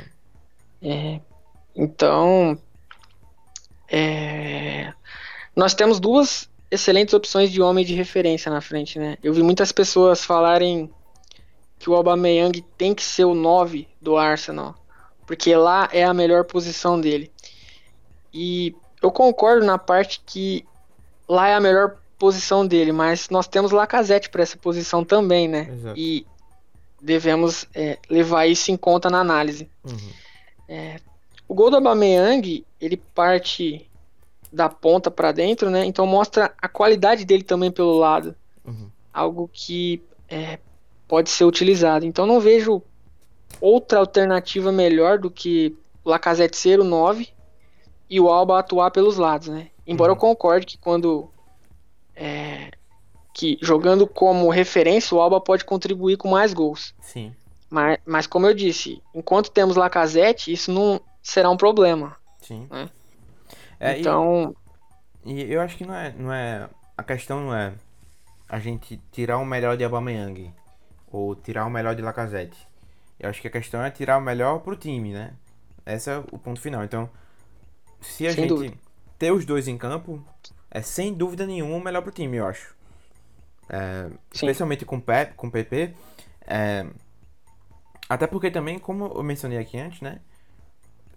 B: É, então, é, nós temos duas excelentes opções de homem de referência na frente, né? Eu vi muitas pessoas falarem que o Aubameyang tem que ser o 9 do Arsenal, porque lá é a melhor posição dele. E eu concordo na parte que lá é a melhor posição dele, mas nós temos Lacazette para essa posição também, né? Exato. E devemos é, levar isso em conta na análise. Uhum. É, o gol do Aubameyang, ele parte da ponta para dentro, né? Então mostra a qualidade dele também pelo lado. Uhum. Algo que é, pode ser utilizado. Então não vejo outra alternativa melhor do que o Lacazette ser o 9 e o Alba atuar pelos lados, né? Embora uhum. eu concorde que quando é, que jogando como referência o Alba pode contribuir com mais gols.
A: Sim.
B: Mas, mas como eu disse, enquanto temos Lacazette, isso não será um problema.
A: Sim.
B: Né?
A: É, então. E, e, eu acho que não é, não é. A questão não é a gente tirar o melhor de Aubameyang ou tirar o melhor de Lacazette. Eu acho que a questão é tirar o melhor pro time, né? Esse é o ponto final. Então, se a sem gente dúvida. ter os dois em campo, é sem dúvida nenhuma o melhor pro time, eu acho. É, especialmente com, Pep, com PP. É, até porque também, como eu mencionei aqui antes, né?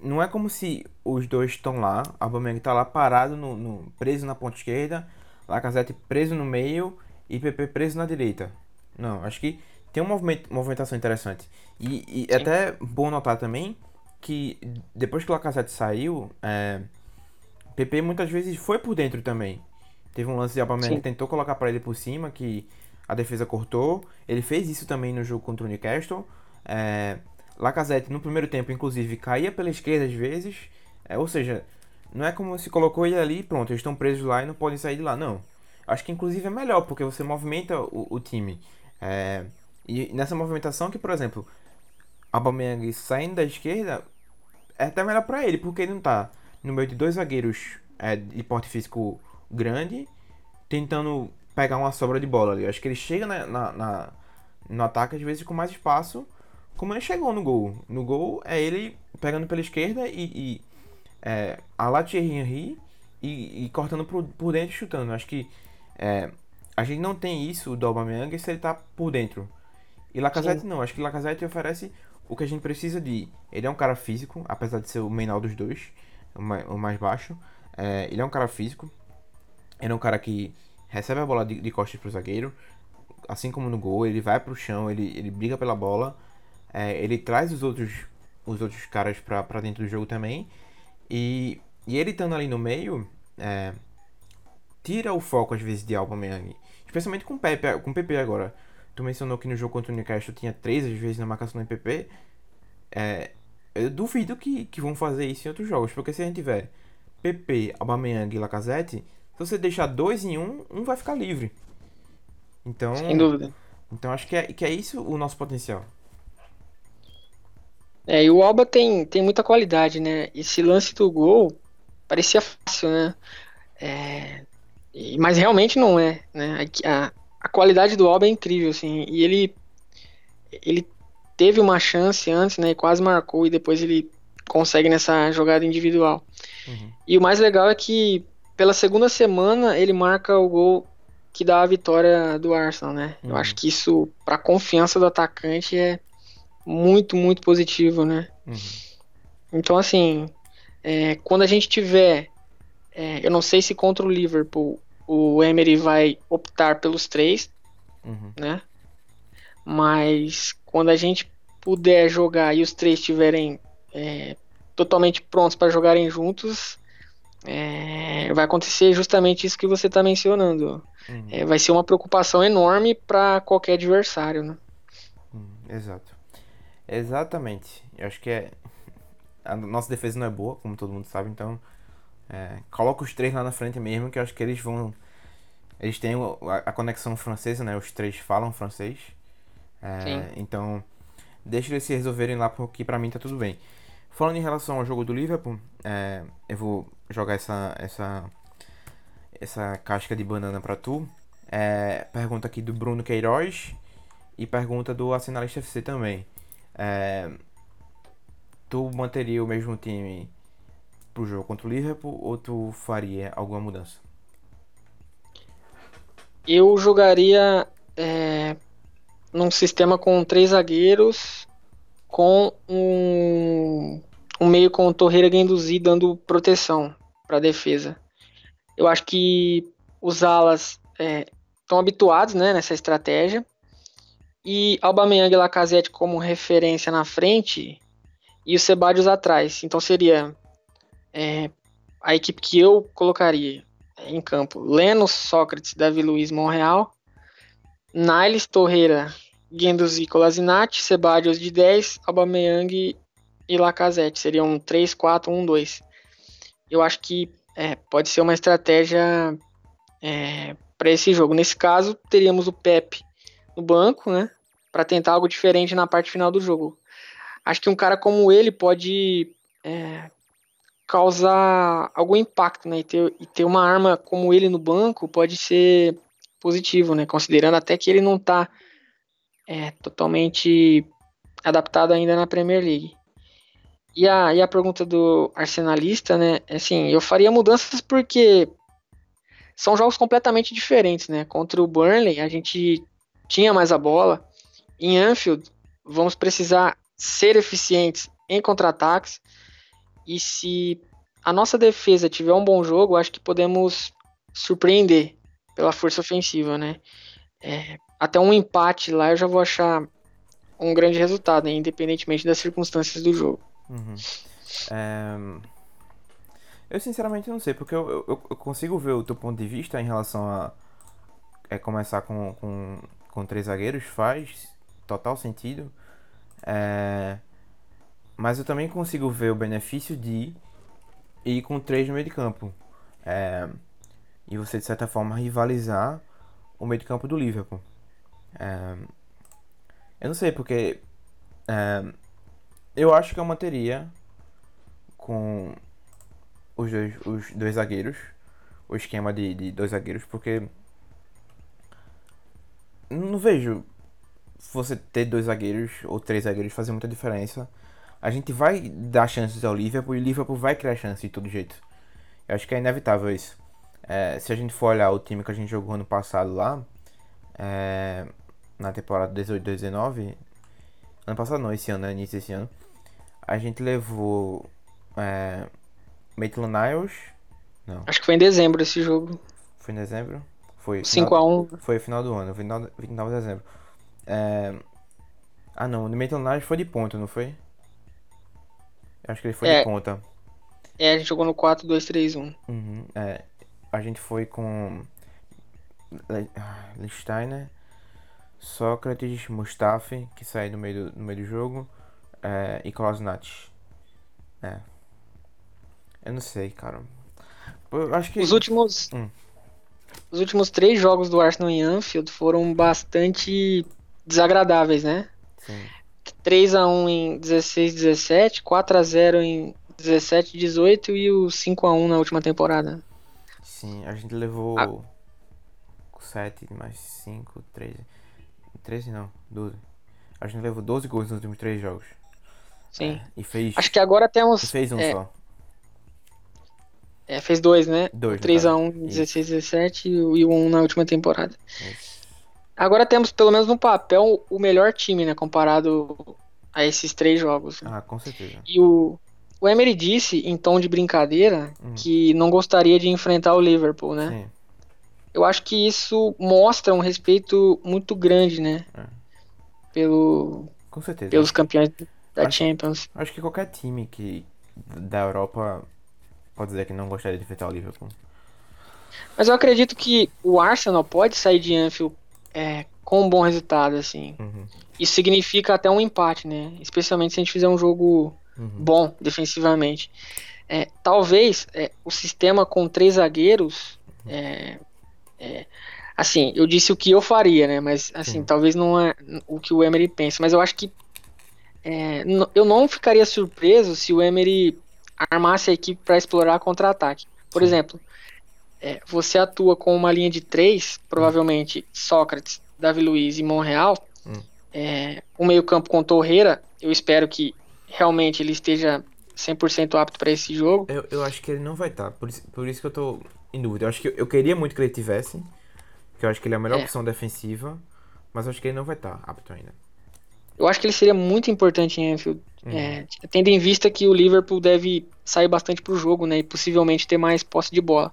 A: Não é como se os dois estão lá, a Aubameyang tá lá parado, no, no, preso na ponta esquerda, Lacazette preso no meio e PP preso na direita. Não, acho que tem uma movimentação interessante. E, e até bom notar também que depois que o Lacazette saiu, é, PP muitas vezes foi por dentro também. Teve um lance de Aubameyang que tentou colocar para ele por cima, que a defesa cortou. Ele fez isso também no jogo contra o Newcastle. É, Lacazette no primeiro tempo, inclusive, caía pela esquerda às vezes. É, ou seja, não é como se colocou ele ali pronto, eles estão presos lá e não podem sair de lá. Não. Acho que inclusive é melhor, porque você movimenta o, o time. É, e nessa movimentação que, por exemplo, Aubameyang saindo da esquerda, é até melhor para ele, porque ele não tá no meio de dois zagueiros é, de porte físico grande, tentando pegar uma sobra de bola ali. Acho que ele chega na, na, na, no ataque, às vezes, com mais espaço, como ele chegou no gol. No gol é ele pegando pela esquerda e, e é, a la Thierry Henry e, e, cortando por, por dentro e chutando. Acho que é, a gente não tem isso do Aubameyang se ele tá por dentro. E Lacazette Sim. não. Acho que Lacazette oferece o que a gente precisa de. Ele é um cara físico, apesar de ser o menor dos dois, o mais baixo. É, ele é um cara físico. Ele é um cara que recebe a bola de, de costas pro zagueiro. Assim como no gol, ele vai pro chão, ele, ele briga pela bola. É, ele traz os outros, os outros caras pra, pra dentro do jogo também. E, e ele estando ali no meio, é, tira o foco às vezes de Aubameyang. Especialmente com o Pepe, com o Pepe agora. Tu mencionou que no jogo contra o Newcastle tinha três às vezes na marcação do MPP. É, eu duvido que, que vão fazer isso em outros jogos, porque se a gente tiver PP, Aubameyang e Lacazette, se você deixar dois em um, um vai ficar livre. Então,
B: sem dúvida.
A: Então acho que é, que é isso o nosso potencial.
B: É, e o Alba tem, tem muita qualidade, né? Esse lance do gol parecia fácil, né? É, mas realmente não é, né? A, a qualidade do Alba é incrível, assim, e ele ele teve uma chance antes, né, e quase marcou, e depois ele consegue nessa jogada individual. Uhum. E o mais legal é que pela segunda semana ele marca o gol que dá a vitória do Arsenal, né? Uhum. Eu acho que isso, para a confiança do atacante, é muito, muito positivo, né? Uhum. Então, assim, é, quando a gente tiver, é, eu não sei se contra o Liverpool o Emery vai optar pelos três, uhum. né? Mas quando a gente puder jogar e os três estiverem é, totalmente prontos para jogarem juntos, é, vai acontecer justamente isso que você está mencionando. Uhum. É, vai ser uma preocupação enorme para qualquer adversário, né?
A: Uhum, exato. Exatamente. Eu acho que é a nossa defesa não é boa, como todo mundo sabe, então é, coloca os três lá na frente mesmo, que eu acho que eles vão. Eles têm a, conexão francesa, né? Os três falam francês. É, então, deixa eles se resolverem lá, porque pra mim tá tudo bem. Falando em relação ao jogo do Liverpool, é, eu vou jogar essa, essa, essa casca de banana pra tu. É, pergunta aqui do Bruno Queiroz e pergunta do Assinalista FC também. É, tu manteria o mesmo time pro jogo contra o Liverpool ou tu faria alguma mudança?
B: Eu jogaria é, num sistema com três zagueiros, com um, um meio com o Torreira Guendouzi dando proteção para defesa. Eu acho que os alas estão é, habituados né, nessa estratégia. E Aubameyang e Lacazette como referência na frente e o Sebadios atrás. Então seria é, a equipe que eu colocaria em campo. Leno, Sócrates, Davi Luiz, Monreal. Niles, Torreira, Guendouzi, Colasinati, Sebadios de 10, Aubameyang e Lacazette. Seriam um 3, 4, 1, 2. Eu acho que é, pode ser uma estratégia é, para esse jogo. Nesse caso, teríamos o Pepe no banco, né? Para tentar algo diferente na parte final do jogo. Acho que um cara como ele pode é, causar algum impacto, né? E ter, e ter uma arma como ele no banco pode ser positivo, né? Considerando até que ele não está é, totalmente adaptado ainda na Premier League. E a, e a pergunta do arsenalista, né? Assim, eu faria mudanças porque são jogos completamente diferentes, né? Contra o Burnley, a gente tinha mais a bola. Em Anfield, vamos precisar ser eficientes em contra-ataques. E se a nossa defesa tiver um bom jogo, acho que podemos surpreender pela força ofensiva, né? É, até um empate lá eu já vou achar um grande resultado, né? independentemente das circunstâncias do jogo.
A: Uhum. É... Eu sinceramente não sei, porque eu, eu, eu, consigo ver o teu ponto de vista em relação a é, começar com, com, com três zagueiros, faz total sentido. É... Mas eu também consigo ver o benefício de ir com três no meio de campo. É... E você, de certa forma, rivalizar o meio de campo do Liverpool. É... Eu não sei, porque é, eu acho que eu manteria com os dois, os dois zagueiros, o esquema de, de dois zagueiros, porque não vejo você ter dois zagueiros ou três zagueiros fazer muita diferença. A gente vai dar chances ao Liverpool e o Liverpool vai criar chances de todo jeito. Eu acho que é inevitável isso. É, se a gente for olhar o time que a gente jogou ano passado lá, é, na temporada 18-19, ano passado não, esse ano, né, início desse ano, a gente levou é, Maitland Niles. Não.
B: Acho que foi em dezembro esse jogo.
A: Foi em dezembro? Foi.
B: 5x1.
A: Foi final do ano, final, final de dezembro. É... Ah não, o Maitland Niles foi de ponta, não foi? Eu acho que ele foi é, de ponta.
B: É, a gente jogou no 4-2-3-1.
A: Uhum, é. A gente foi com. Lichsteiner, Sócrates, Mustafi, que saiu no meio do, no meio do jogo é, e Kolasinac. É. Eu não sei, cara. Eu acho que.
B: Os últimos. Hum. Os últimos três jogos do Arsenal em Anfield foram bastante desagradáveis, né? Sim. 3x1 em 16-17, 4x0 em 17-18 e o 5x1 na última temporada.
A: Sim, a gente levou ah. 7 mais 5, 13. 13 não, 12. A gente levou 12 gols nos últimos 3 jogos.
B: Sim. É,
A: e fez.
B: Acho que agora temos.
A: E fez um
B: é,
A: só.
B: É, fez dois, né?
A: Dois.
B: 3x1 em 16, 17 e o 1 na última temporada. Isso. Agora temos, pelo menos no papel, o melhor time, né? Comparado a esses três jogos.
A: Ah, com certeza.
B: E o, o Emery disse, em tom de brincadeira, hum. que não gostaria de enfrentar o Liverpool, né? Sim. Eu acho que isso mostra um respeito muito grande, né? É. Pelo,
A: com certeza.
B: Pelos campeões da acho, Champions.
A: Acho que qualquer time que da Europa pode dizer que não gostaria de enfrentar o Liverpool.
B: Mas eu acredito que o Arsenal pode sair de Anfield é, com um bom resultado, assim. Uhum. Isso significa até um empate, né? Especialmente se a gente fizer um jogo uhum. bom defensivamente. É, talvez é, o sistema com três zagueiros. É, é, assim, eu disse o que eu faria, né? Mas assim, talvez não é o que o Emery pensa. Mas eu acho que é, eu não ficaria surpreso se o Emery armasse a equipe para explorar contra-ataque. Por exemplo, é, você atua com uma linha de três, provavelmente Sócrates, Davi Luiz e Monreal. Hum. É, o meio-campo com Torreira, eu espero que realmente ele esteja 100% apto para esse jogo.
A: Eu, eu acho que ele não vai estar, tá. por, isso, por isso que eu tô em dúvida. Eu acho que eu, eu queria muito que ele tivesse, que eu acho que ele é a melhor é. opção defensiva, mas eu acho que ele não vai estar tá apto ainda.
B: Eu acho que ele seria muito importante em Anfield, uhum. é, tendo em vista que o Liverpool deve sair bastante pro jogo, né, e possivelmente ter mais posse de bola.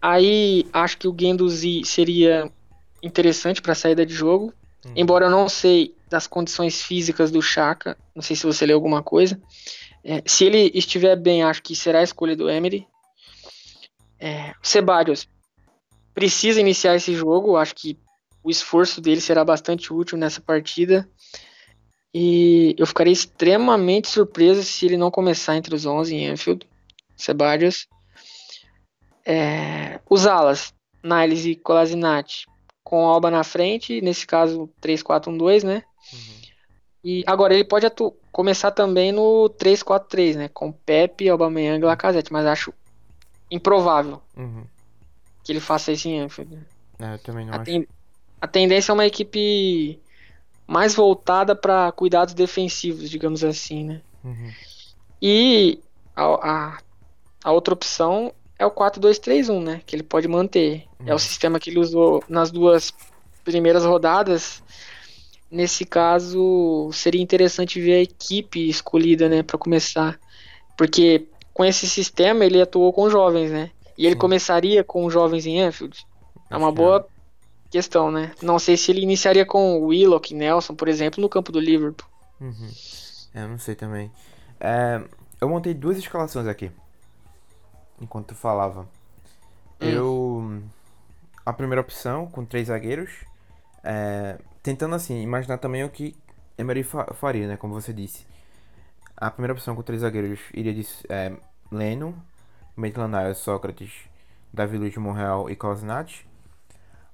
B: Aí acho que o Guendouzi seria interessante para saída de jogo. Hum. Embora eu não sei das condições físicas do Chaka, não sei se você leu alguma coisa. É, se ele estiver bem, acho que será a escolha do Emery. É, o Ceballos precisa iniciar esse jogo, acho que o esforço dele será bastante útil nessa partida. E eu ficaria extremamente surpreso se ele não começar entre os 11 em Anfield, Ceballos. É, os alas, Niles e Colasinati, com Alba na frente, nesse caso 3-4-1-2, né? Uhum. E agora ele pode começar também no 3-4-3, né? Com Pepe, Aubameyang e Lacazette, mas acho improvável uhum. que ele faça isso em Anfield.
A: É, eu também não
B: a,
A: acho.
B: ten a tendência é uma equipe mais voltada para cuidados defensivos, digamos assim, né? Uhum. E a, a, a, outra opção é o 4-2-3-1, né? Que ele pode manter. Uhum. É o sistema que ele usou nas duas primeiras rodadas. Nesse caso, seria interessante ver a equipe escolhida, né, para começar. Porque com esse sistema ele atuou com jovens, né? E ele Sim. começaria com jovens em Anfield. É uma boa questão, né? Não sei se ele iniciaria com Willock, Nelson, por exemplo, no campo do Liverpool.
A: Uhum. Eu não sei também. É, eu montei duas escalações aqui. Enquanto tu falava. Hum. Eu. A primeira opção, com três zagueiros. É, tentando assim, imaginar também o que Emery faria, né? Como você disse. A primeira opção com três zagueiros iria de é, Leno, Maitland Sócrates, Davi Luiz Monreal e Kosinati.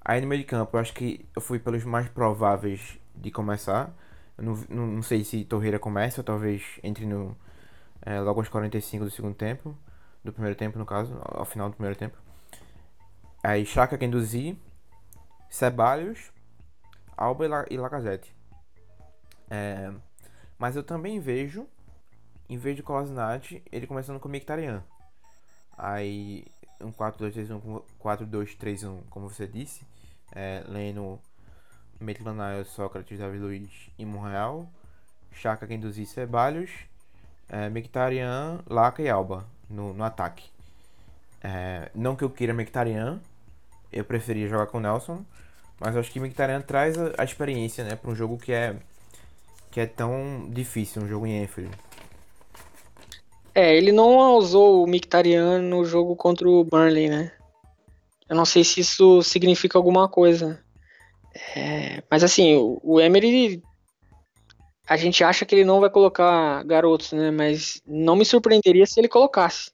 A: Aí no meio de campo, eu acho que eu fui pelos mais prováveis de começar. Eu não, não, não sei se Torreira começa, ou talvez entre no é, logo aos 45 do segundo tempo. Do primeiro tempo, no caso, ao final do primeiro tempo. Aí Chaka Kenduzi, Ceballos, Alba e, e Lacazette. É, mas eu também vejo, em vez de Kolasinac, ele começando com Mictarian. Aí um 4-2-3-1, 4-2-3-1, como você disse é, Leno, Maitland Sócrates, Davi Luiz e Monreal, Chaka, Kenduzi, Ceballos, é, Mictarian, Laca e Alba no, no ataque. É, não que eu queira Mictarian, eu preferia jogar com Nelson, mas acho que Mictarian traz a, a experiência né, para um jogo que é, que é tão difícil, um jogo em Enfield.
B: É, ele não usou o Mictarian no jogo contra o Burnley, né? Eu não sei se isso significa alguma coisa. É, mas assim, o, Emery. A gente acha que ele não vai colocar garotos, né? Mas não me surpreenderia se ele colocasse,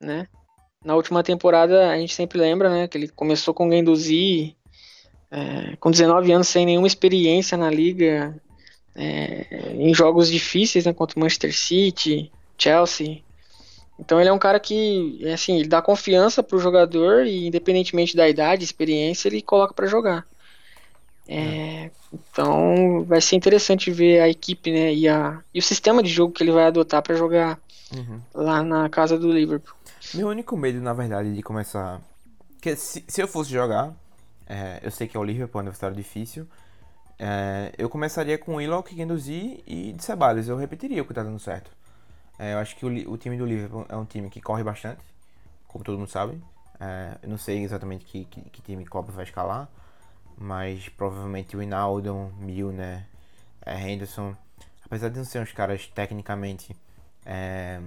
B: né? Na última temporada, a gente sempre lembra, né? Que ele começou com o Guendouzi, é, com 19 anos, sem nenhuma experiência na liga, é, em jogos difíceis, né? Contra o Manchester City, Chelsea. Então ele é um cara que, é assim, ele dá confiança pro jogador e independentemente da idade, experiência, ele coloca para jogar. É, então vai ser interessante ver a equipe, né, e, a, e o sistema de jogo que ele vai adotar para jogar uhum. lá na casa do Liverpool.
A: Meu único medo, na verdade, de começar, que se, se eu fosse jogar, é, eu sei que é o Liverpool, é um adversário difícil, é, eu começaria com Willock, Guendouzi e de Ceballos. Eu repetiria o que tá dando certo. É, eu acho que o, o, time do Liverpool é um time que corre bastante, como todo mundo sabe. É, eu não sei exatamente que, que, que time Copa vai escalar, mas provavelmente o Inaldo, Milner, é, Henderson, apesar de não ser uns caras tecnicamente, é,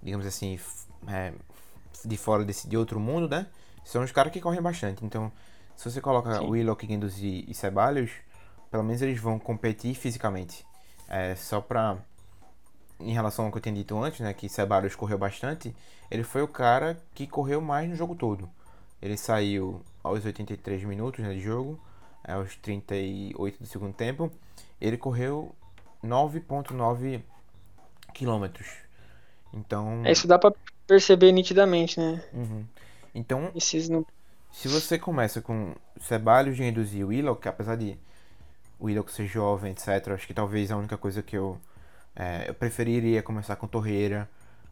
A: digamos assim, é, de fora desse, de outro mundo, né? São os caras que correm bastante. Então, se você coloca Sim. Willock, Guindos e, e Ceballos, pelo menos eles vão competir fisicamente. É, só pra em relação ao que eu tinha dito antes, né, que Ceballos correu bastante, ele foi o cara que correu mais no jogo todo. Ele saiu aos 83 minutos né, de jogo, aos 38 do segundo tempo. Ele correu 9.9 quilômetros. Então.
B: É, isso dá para perceber nitidamente, né?
A: Uhum. Então,
B: Esses não...
A: se você começa com Ceballos, Gendos e Willock, apesar de o Willock ser jovem, etc., acho que talvez a única coisa que eu é, eu preferiria começar com Torreira,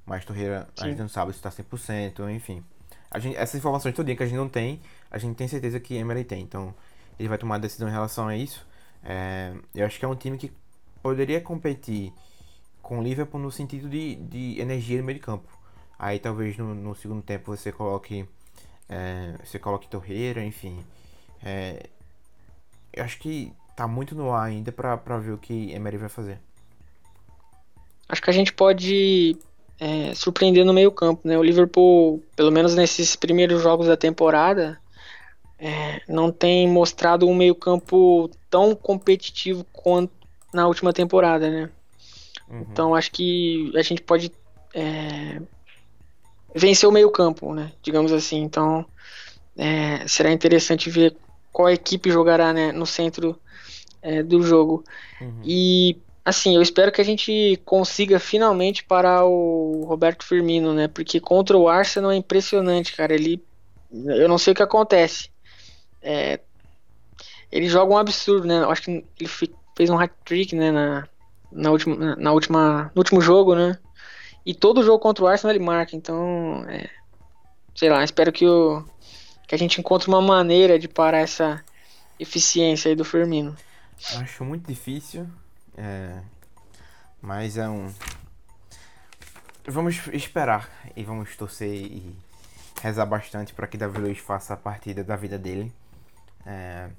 A: mas Torreira Sim. a gente não sabe se está 100%, enfim. A gente, essas informações todas que a gente não tem, a gente tem certeza que Emery tem. Então, ele vai tomar decisão em relação a isso. É, eu acho que é um time que poderia competir com o Liverpool no sentido de, de energia no meio de campo. Aí talvez no, no segundo tempo você coloque é, você coloque Torreira, enfim. É, eu acho que tá muito no ar ainda pra ver o que Emery vai fazer.
B: Acho que a gente pode é, surpreender no meio campo, né? O Liverpool, pelo menos nesses primeiros jogos da temporada, é, não tem mostrado um meio campo tão competitivo quanto na última temporada, né? Uhum. Então acho que a gente pode é, vencer o meio campo, né? Digamos assim. Então é, será interessante ver qual equipe jogará né, no centro é, do jogo. Uhum. E assim, eu espero que a gente consiga finalmente parar o Roberto Firmino, né? Porque contra o Arsenal é impressionante, cara. Ele, eu não sei o que acontece. É, ele joga um absurdo, né? Eu acho que ele fez um hat-trick, né? Na, na última, na última, no último jogo, né? E todo jogo contra o Arsenal ele marca. Então, é, sei lá, espero que, o, que a gente encontre uma maneira de parar essa eficiência aí do Firmino.
A: Acho muito difícil. É, mas é um. Vamos esperar e vamos torcer e rezar bastante para que Davi Luiz faça a partida da vida dele. É,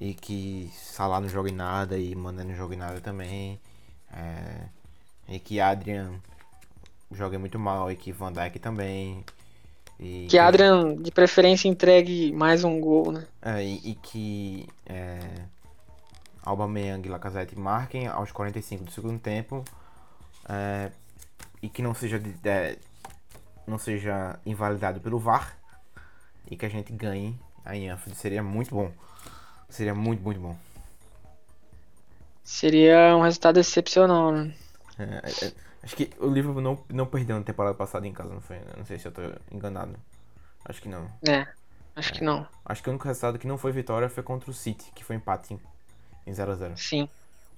A: e que Salah não jogue nada e Mané não jogue nada também. É, e que Adrian jogue muito mal e que Van Dijk também.
B: E que Adrian, de preferência, entregue mais um gol, né?
A: É, e, e que é, Aubameyang e Lacazette marquem aos 45 do segundo tempo é, e que não seja, de, de, não seja invalidado pelo VAR e que a gente ganhe a Anfield. Seria muito bom. Seria muito, muito bom.
B: Seria um resultado excepcional, né?
A: É, é, é acho que o Liverpool não, não perdeu na temporada passada em casa, não foi? Não sei se eu tô enganado. Acho que não.
B: É, acho que não.
A: Acho que o único resultado que não foi vitória foi contra o City, que foi empate em 0x0.
B: Sim.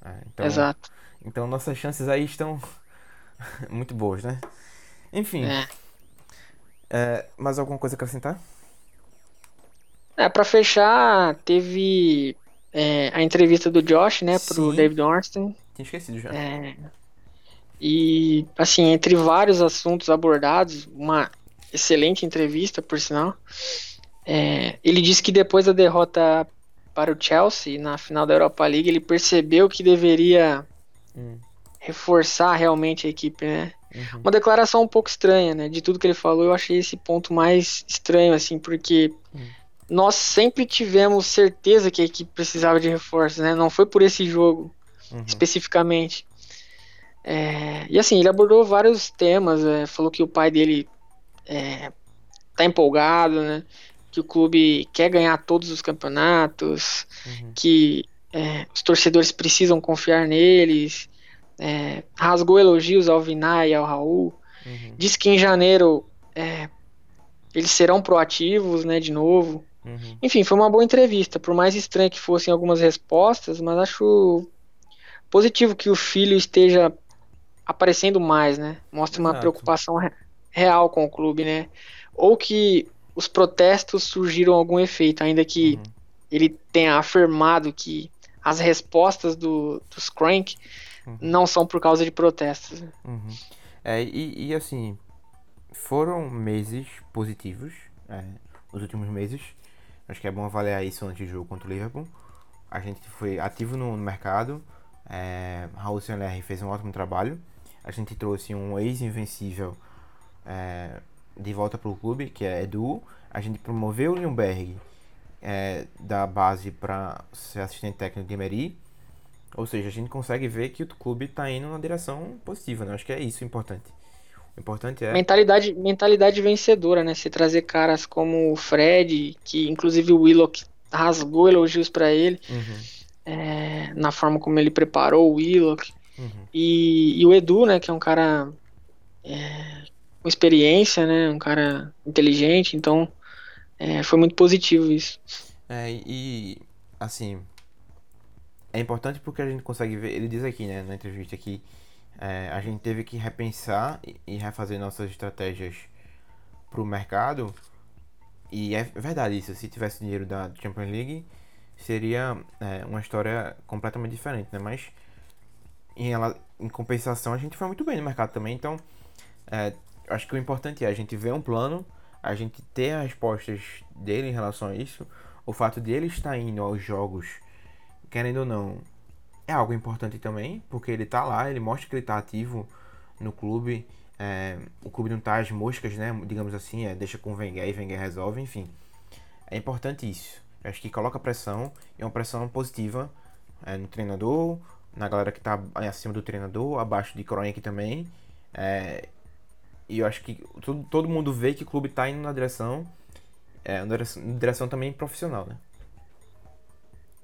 A: É, então, Exato. Então nossas chances aí estão muito boas, né? Enfim. É. É, mais alguma coisa a acrescentar?
B: É, pra fechar, teve é, a entrevista do Josh, né, pro Sim. David Ornstein.
A: Tinha esquecido já.
B: É, e, assim, entre vários assuntos abordados, uma excelente entrevista, por sinal. É, ele disse que depois da derrota para o Chelsea na final da Europa League, ele percebeu que deveria hum. reforçar realmente a equipe, né? Uhum. Uma declaração um pouco estranha, né? De tudo que ele falou, eu achei esse ponto mais estranho, assim, porque hum. nós sempre tivemos certeza que a equipe precisava de reforços, né? Não foi por esse jogo uhum. especificamente. É, e assim, ele abordou vários temas, é, falou que o pai dele é, tá empolgado, né? Que o clube quer ganhar todos os campeonatos, uhum. que é, os torcedores precisam confiar neles. É, rasgou elogios ao Vinay e ao Raul. Uhum. Disse que em janeiro é, eles serão proativos, né, de novo. Uhum. Enfim, foi uma boa entrevista, por mais estranho que fossem algumas respostas, mas acho positivo que o filho esteja aparecendo mais, né? Mostra uma preocupação real com o clube, né? Ou que os protestos surgiram algum efeito, ainda que uhum. ele tenha afirmado que as respostas do, dos Crank uhum. não são por causa de protestos.
A: Uhum. É, e, e, assim, foram meses positivos, é, os últimos meses. Acho que é bom avaliar isso antes do jogo contra o Liverpool. A gente foi ativo no, no mercado. É, Raul Senler fez um ótimo trabalho. A gente trouxe um ex-invencível é, de volta para o clube, que é Edu. A gente promoveu o Lindbergh é, da base para ser assistente técnico de Emery. Ou seja, a gente consegue ver que o clube está indo na direção positiva, né? Acho que é isso o importante. O importante é.
B: Mentalidade, mentalidade vencedora, né? Se trazer caras como o Fred, que inclusive o Willock rasgou elogios para ele, uhum. é, na forma como ele preparou o Willock. Uhum. E, e, o Edu, né? Que é um cara é, com experiência, né? Um cara inteligente, então é, foi muito positivo isso.
A: É, e assim, é importante porque a gente consegue ver, ele diz aqui, né, na entrevista que é, a gente teve que repensar e refazer nossas estratégias para o mercado. E é verdade isso, se tivesse dinheiro da Champions League, seria é, uma história completamente diferente, né? Mas em, ela, em compensação, a gente foi muito bem no mercado também, então é, acho que o importante é a gente ver um plano, a gente ter as respostas dele em relação a isso, o fato de ele estar indo aos jogos, querendo ou não, é algo importante também, porque ele tá lá, ele mostra que ele tá ativo no clube. É, o clube não tá às moscas, né? Digamos assim, é, deixa com o Wenger e Wenger resolve, enfim. É importante isso. Eu acho que coloca pressão e é uma pressão positiva é, no treinador, na galera que tá acima do treinador, abaixo de Kroenke também. É, e eu acho que todo, todo mundo vê que o clube tá indo na direção, é, na direção, na direção também profissional, né?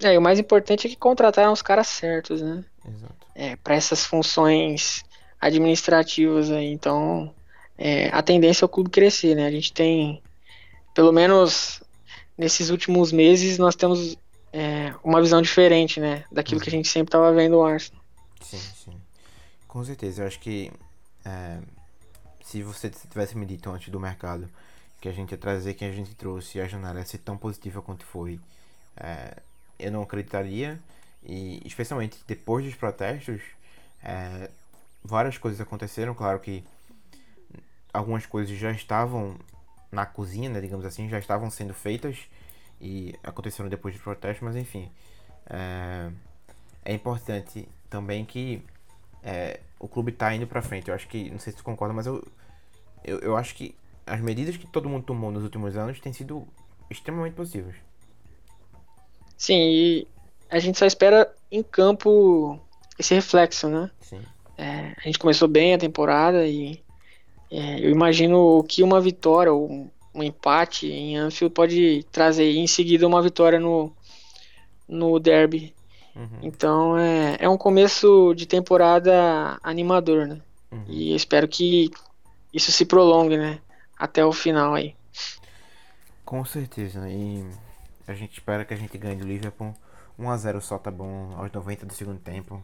B: É, e o mais importante é que contrataram os caras certos, né?
A: Exato.
B: É, para essas funções administrativas aí. Então, é, a tendência é o clube crescer, né? A gente tem, pelo menos nesses últimos meses, nós temos é, uma visão diferente, né? Daquilo que a gente sempre estava vendo o Arsenal.
A: Sim, sim. Com certeza. Eu acho que é, se você tivesse me dito antes do mercado que a gente ia trazer quem a gente trouxe e a janela ia ser tão positiva quanto foi, é, eu não acreditaria. E especialmente depois dos protestos, é, várias coisas aconteceram. Claro que algumas coisas já estavam na cozinha, né, digamos assim, já estavam sendo feitas e aconteceram depois dos protestos, mas enfim. É, é importante também que é, o clube está indo para frente. Eu acho que, não sei se tu concorda, mas eu, eu, eu acho que as medidas que todo mundo tomou nos últimos anos têm sido extremamente positivas.
B: Sim, e a gente só espera em campo esse reflexo, né?
A: Sim.
B: É, a gente começou bem a temporada e é, eu imagino que uma vitória ou um empate em Anfield pode trazer em seguida uma vitória no, no derby. Uhum. Então é, é um começo de temporada animador, né? Uhum. E espero que isso se prolongue, né? Até o final aí.
A: Com certeza. E a gente espera que a gente ganhe do Liverpool. 1x0 só tá bom aos 90 do segundo tempo.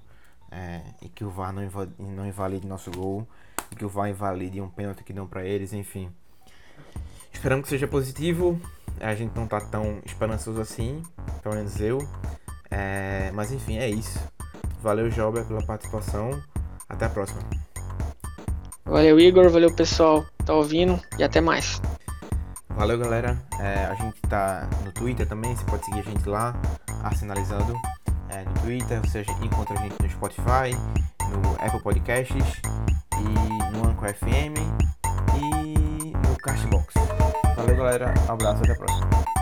A: É, e que o VAR não, inv não invalide nosso gol. E que o VAR invalide um pênalti que dão para eles, enfim. Esperamos que seja positivo. A gente não tá tão esperançoso assim, pelo menos eu. É, mas enfim, é isso. Valeu, Jober, pela participação. Até a próxima.
B: Valeu, Igor. Valeu, pessoal. Tá ouvindo. E até mais.
A: Valeu, galera. É, a gente tá no Twitter também. Você pode seguir a gente lá, arsenalizando é, no Twitter. Você encontra a gente no Spotify, no Apple Podcasts e no Anchor FM e no Castbox. Valeu, galera. Um abraço, até a próxima.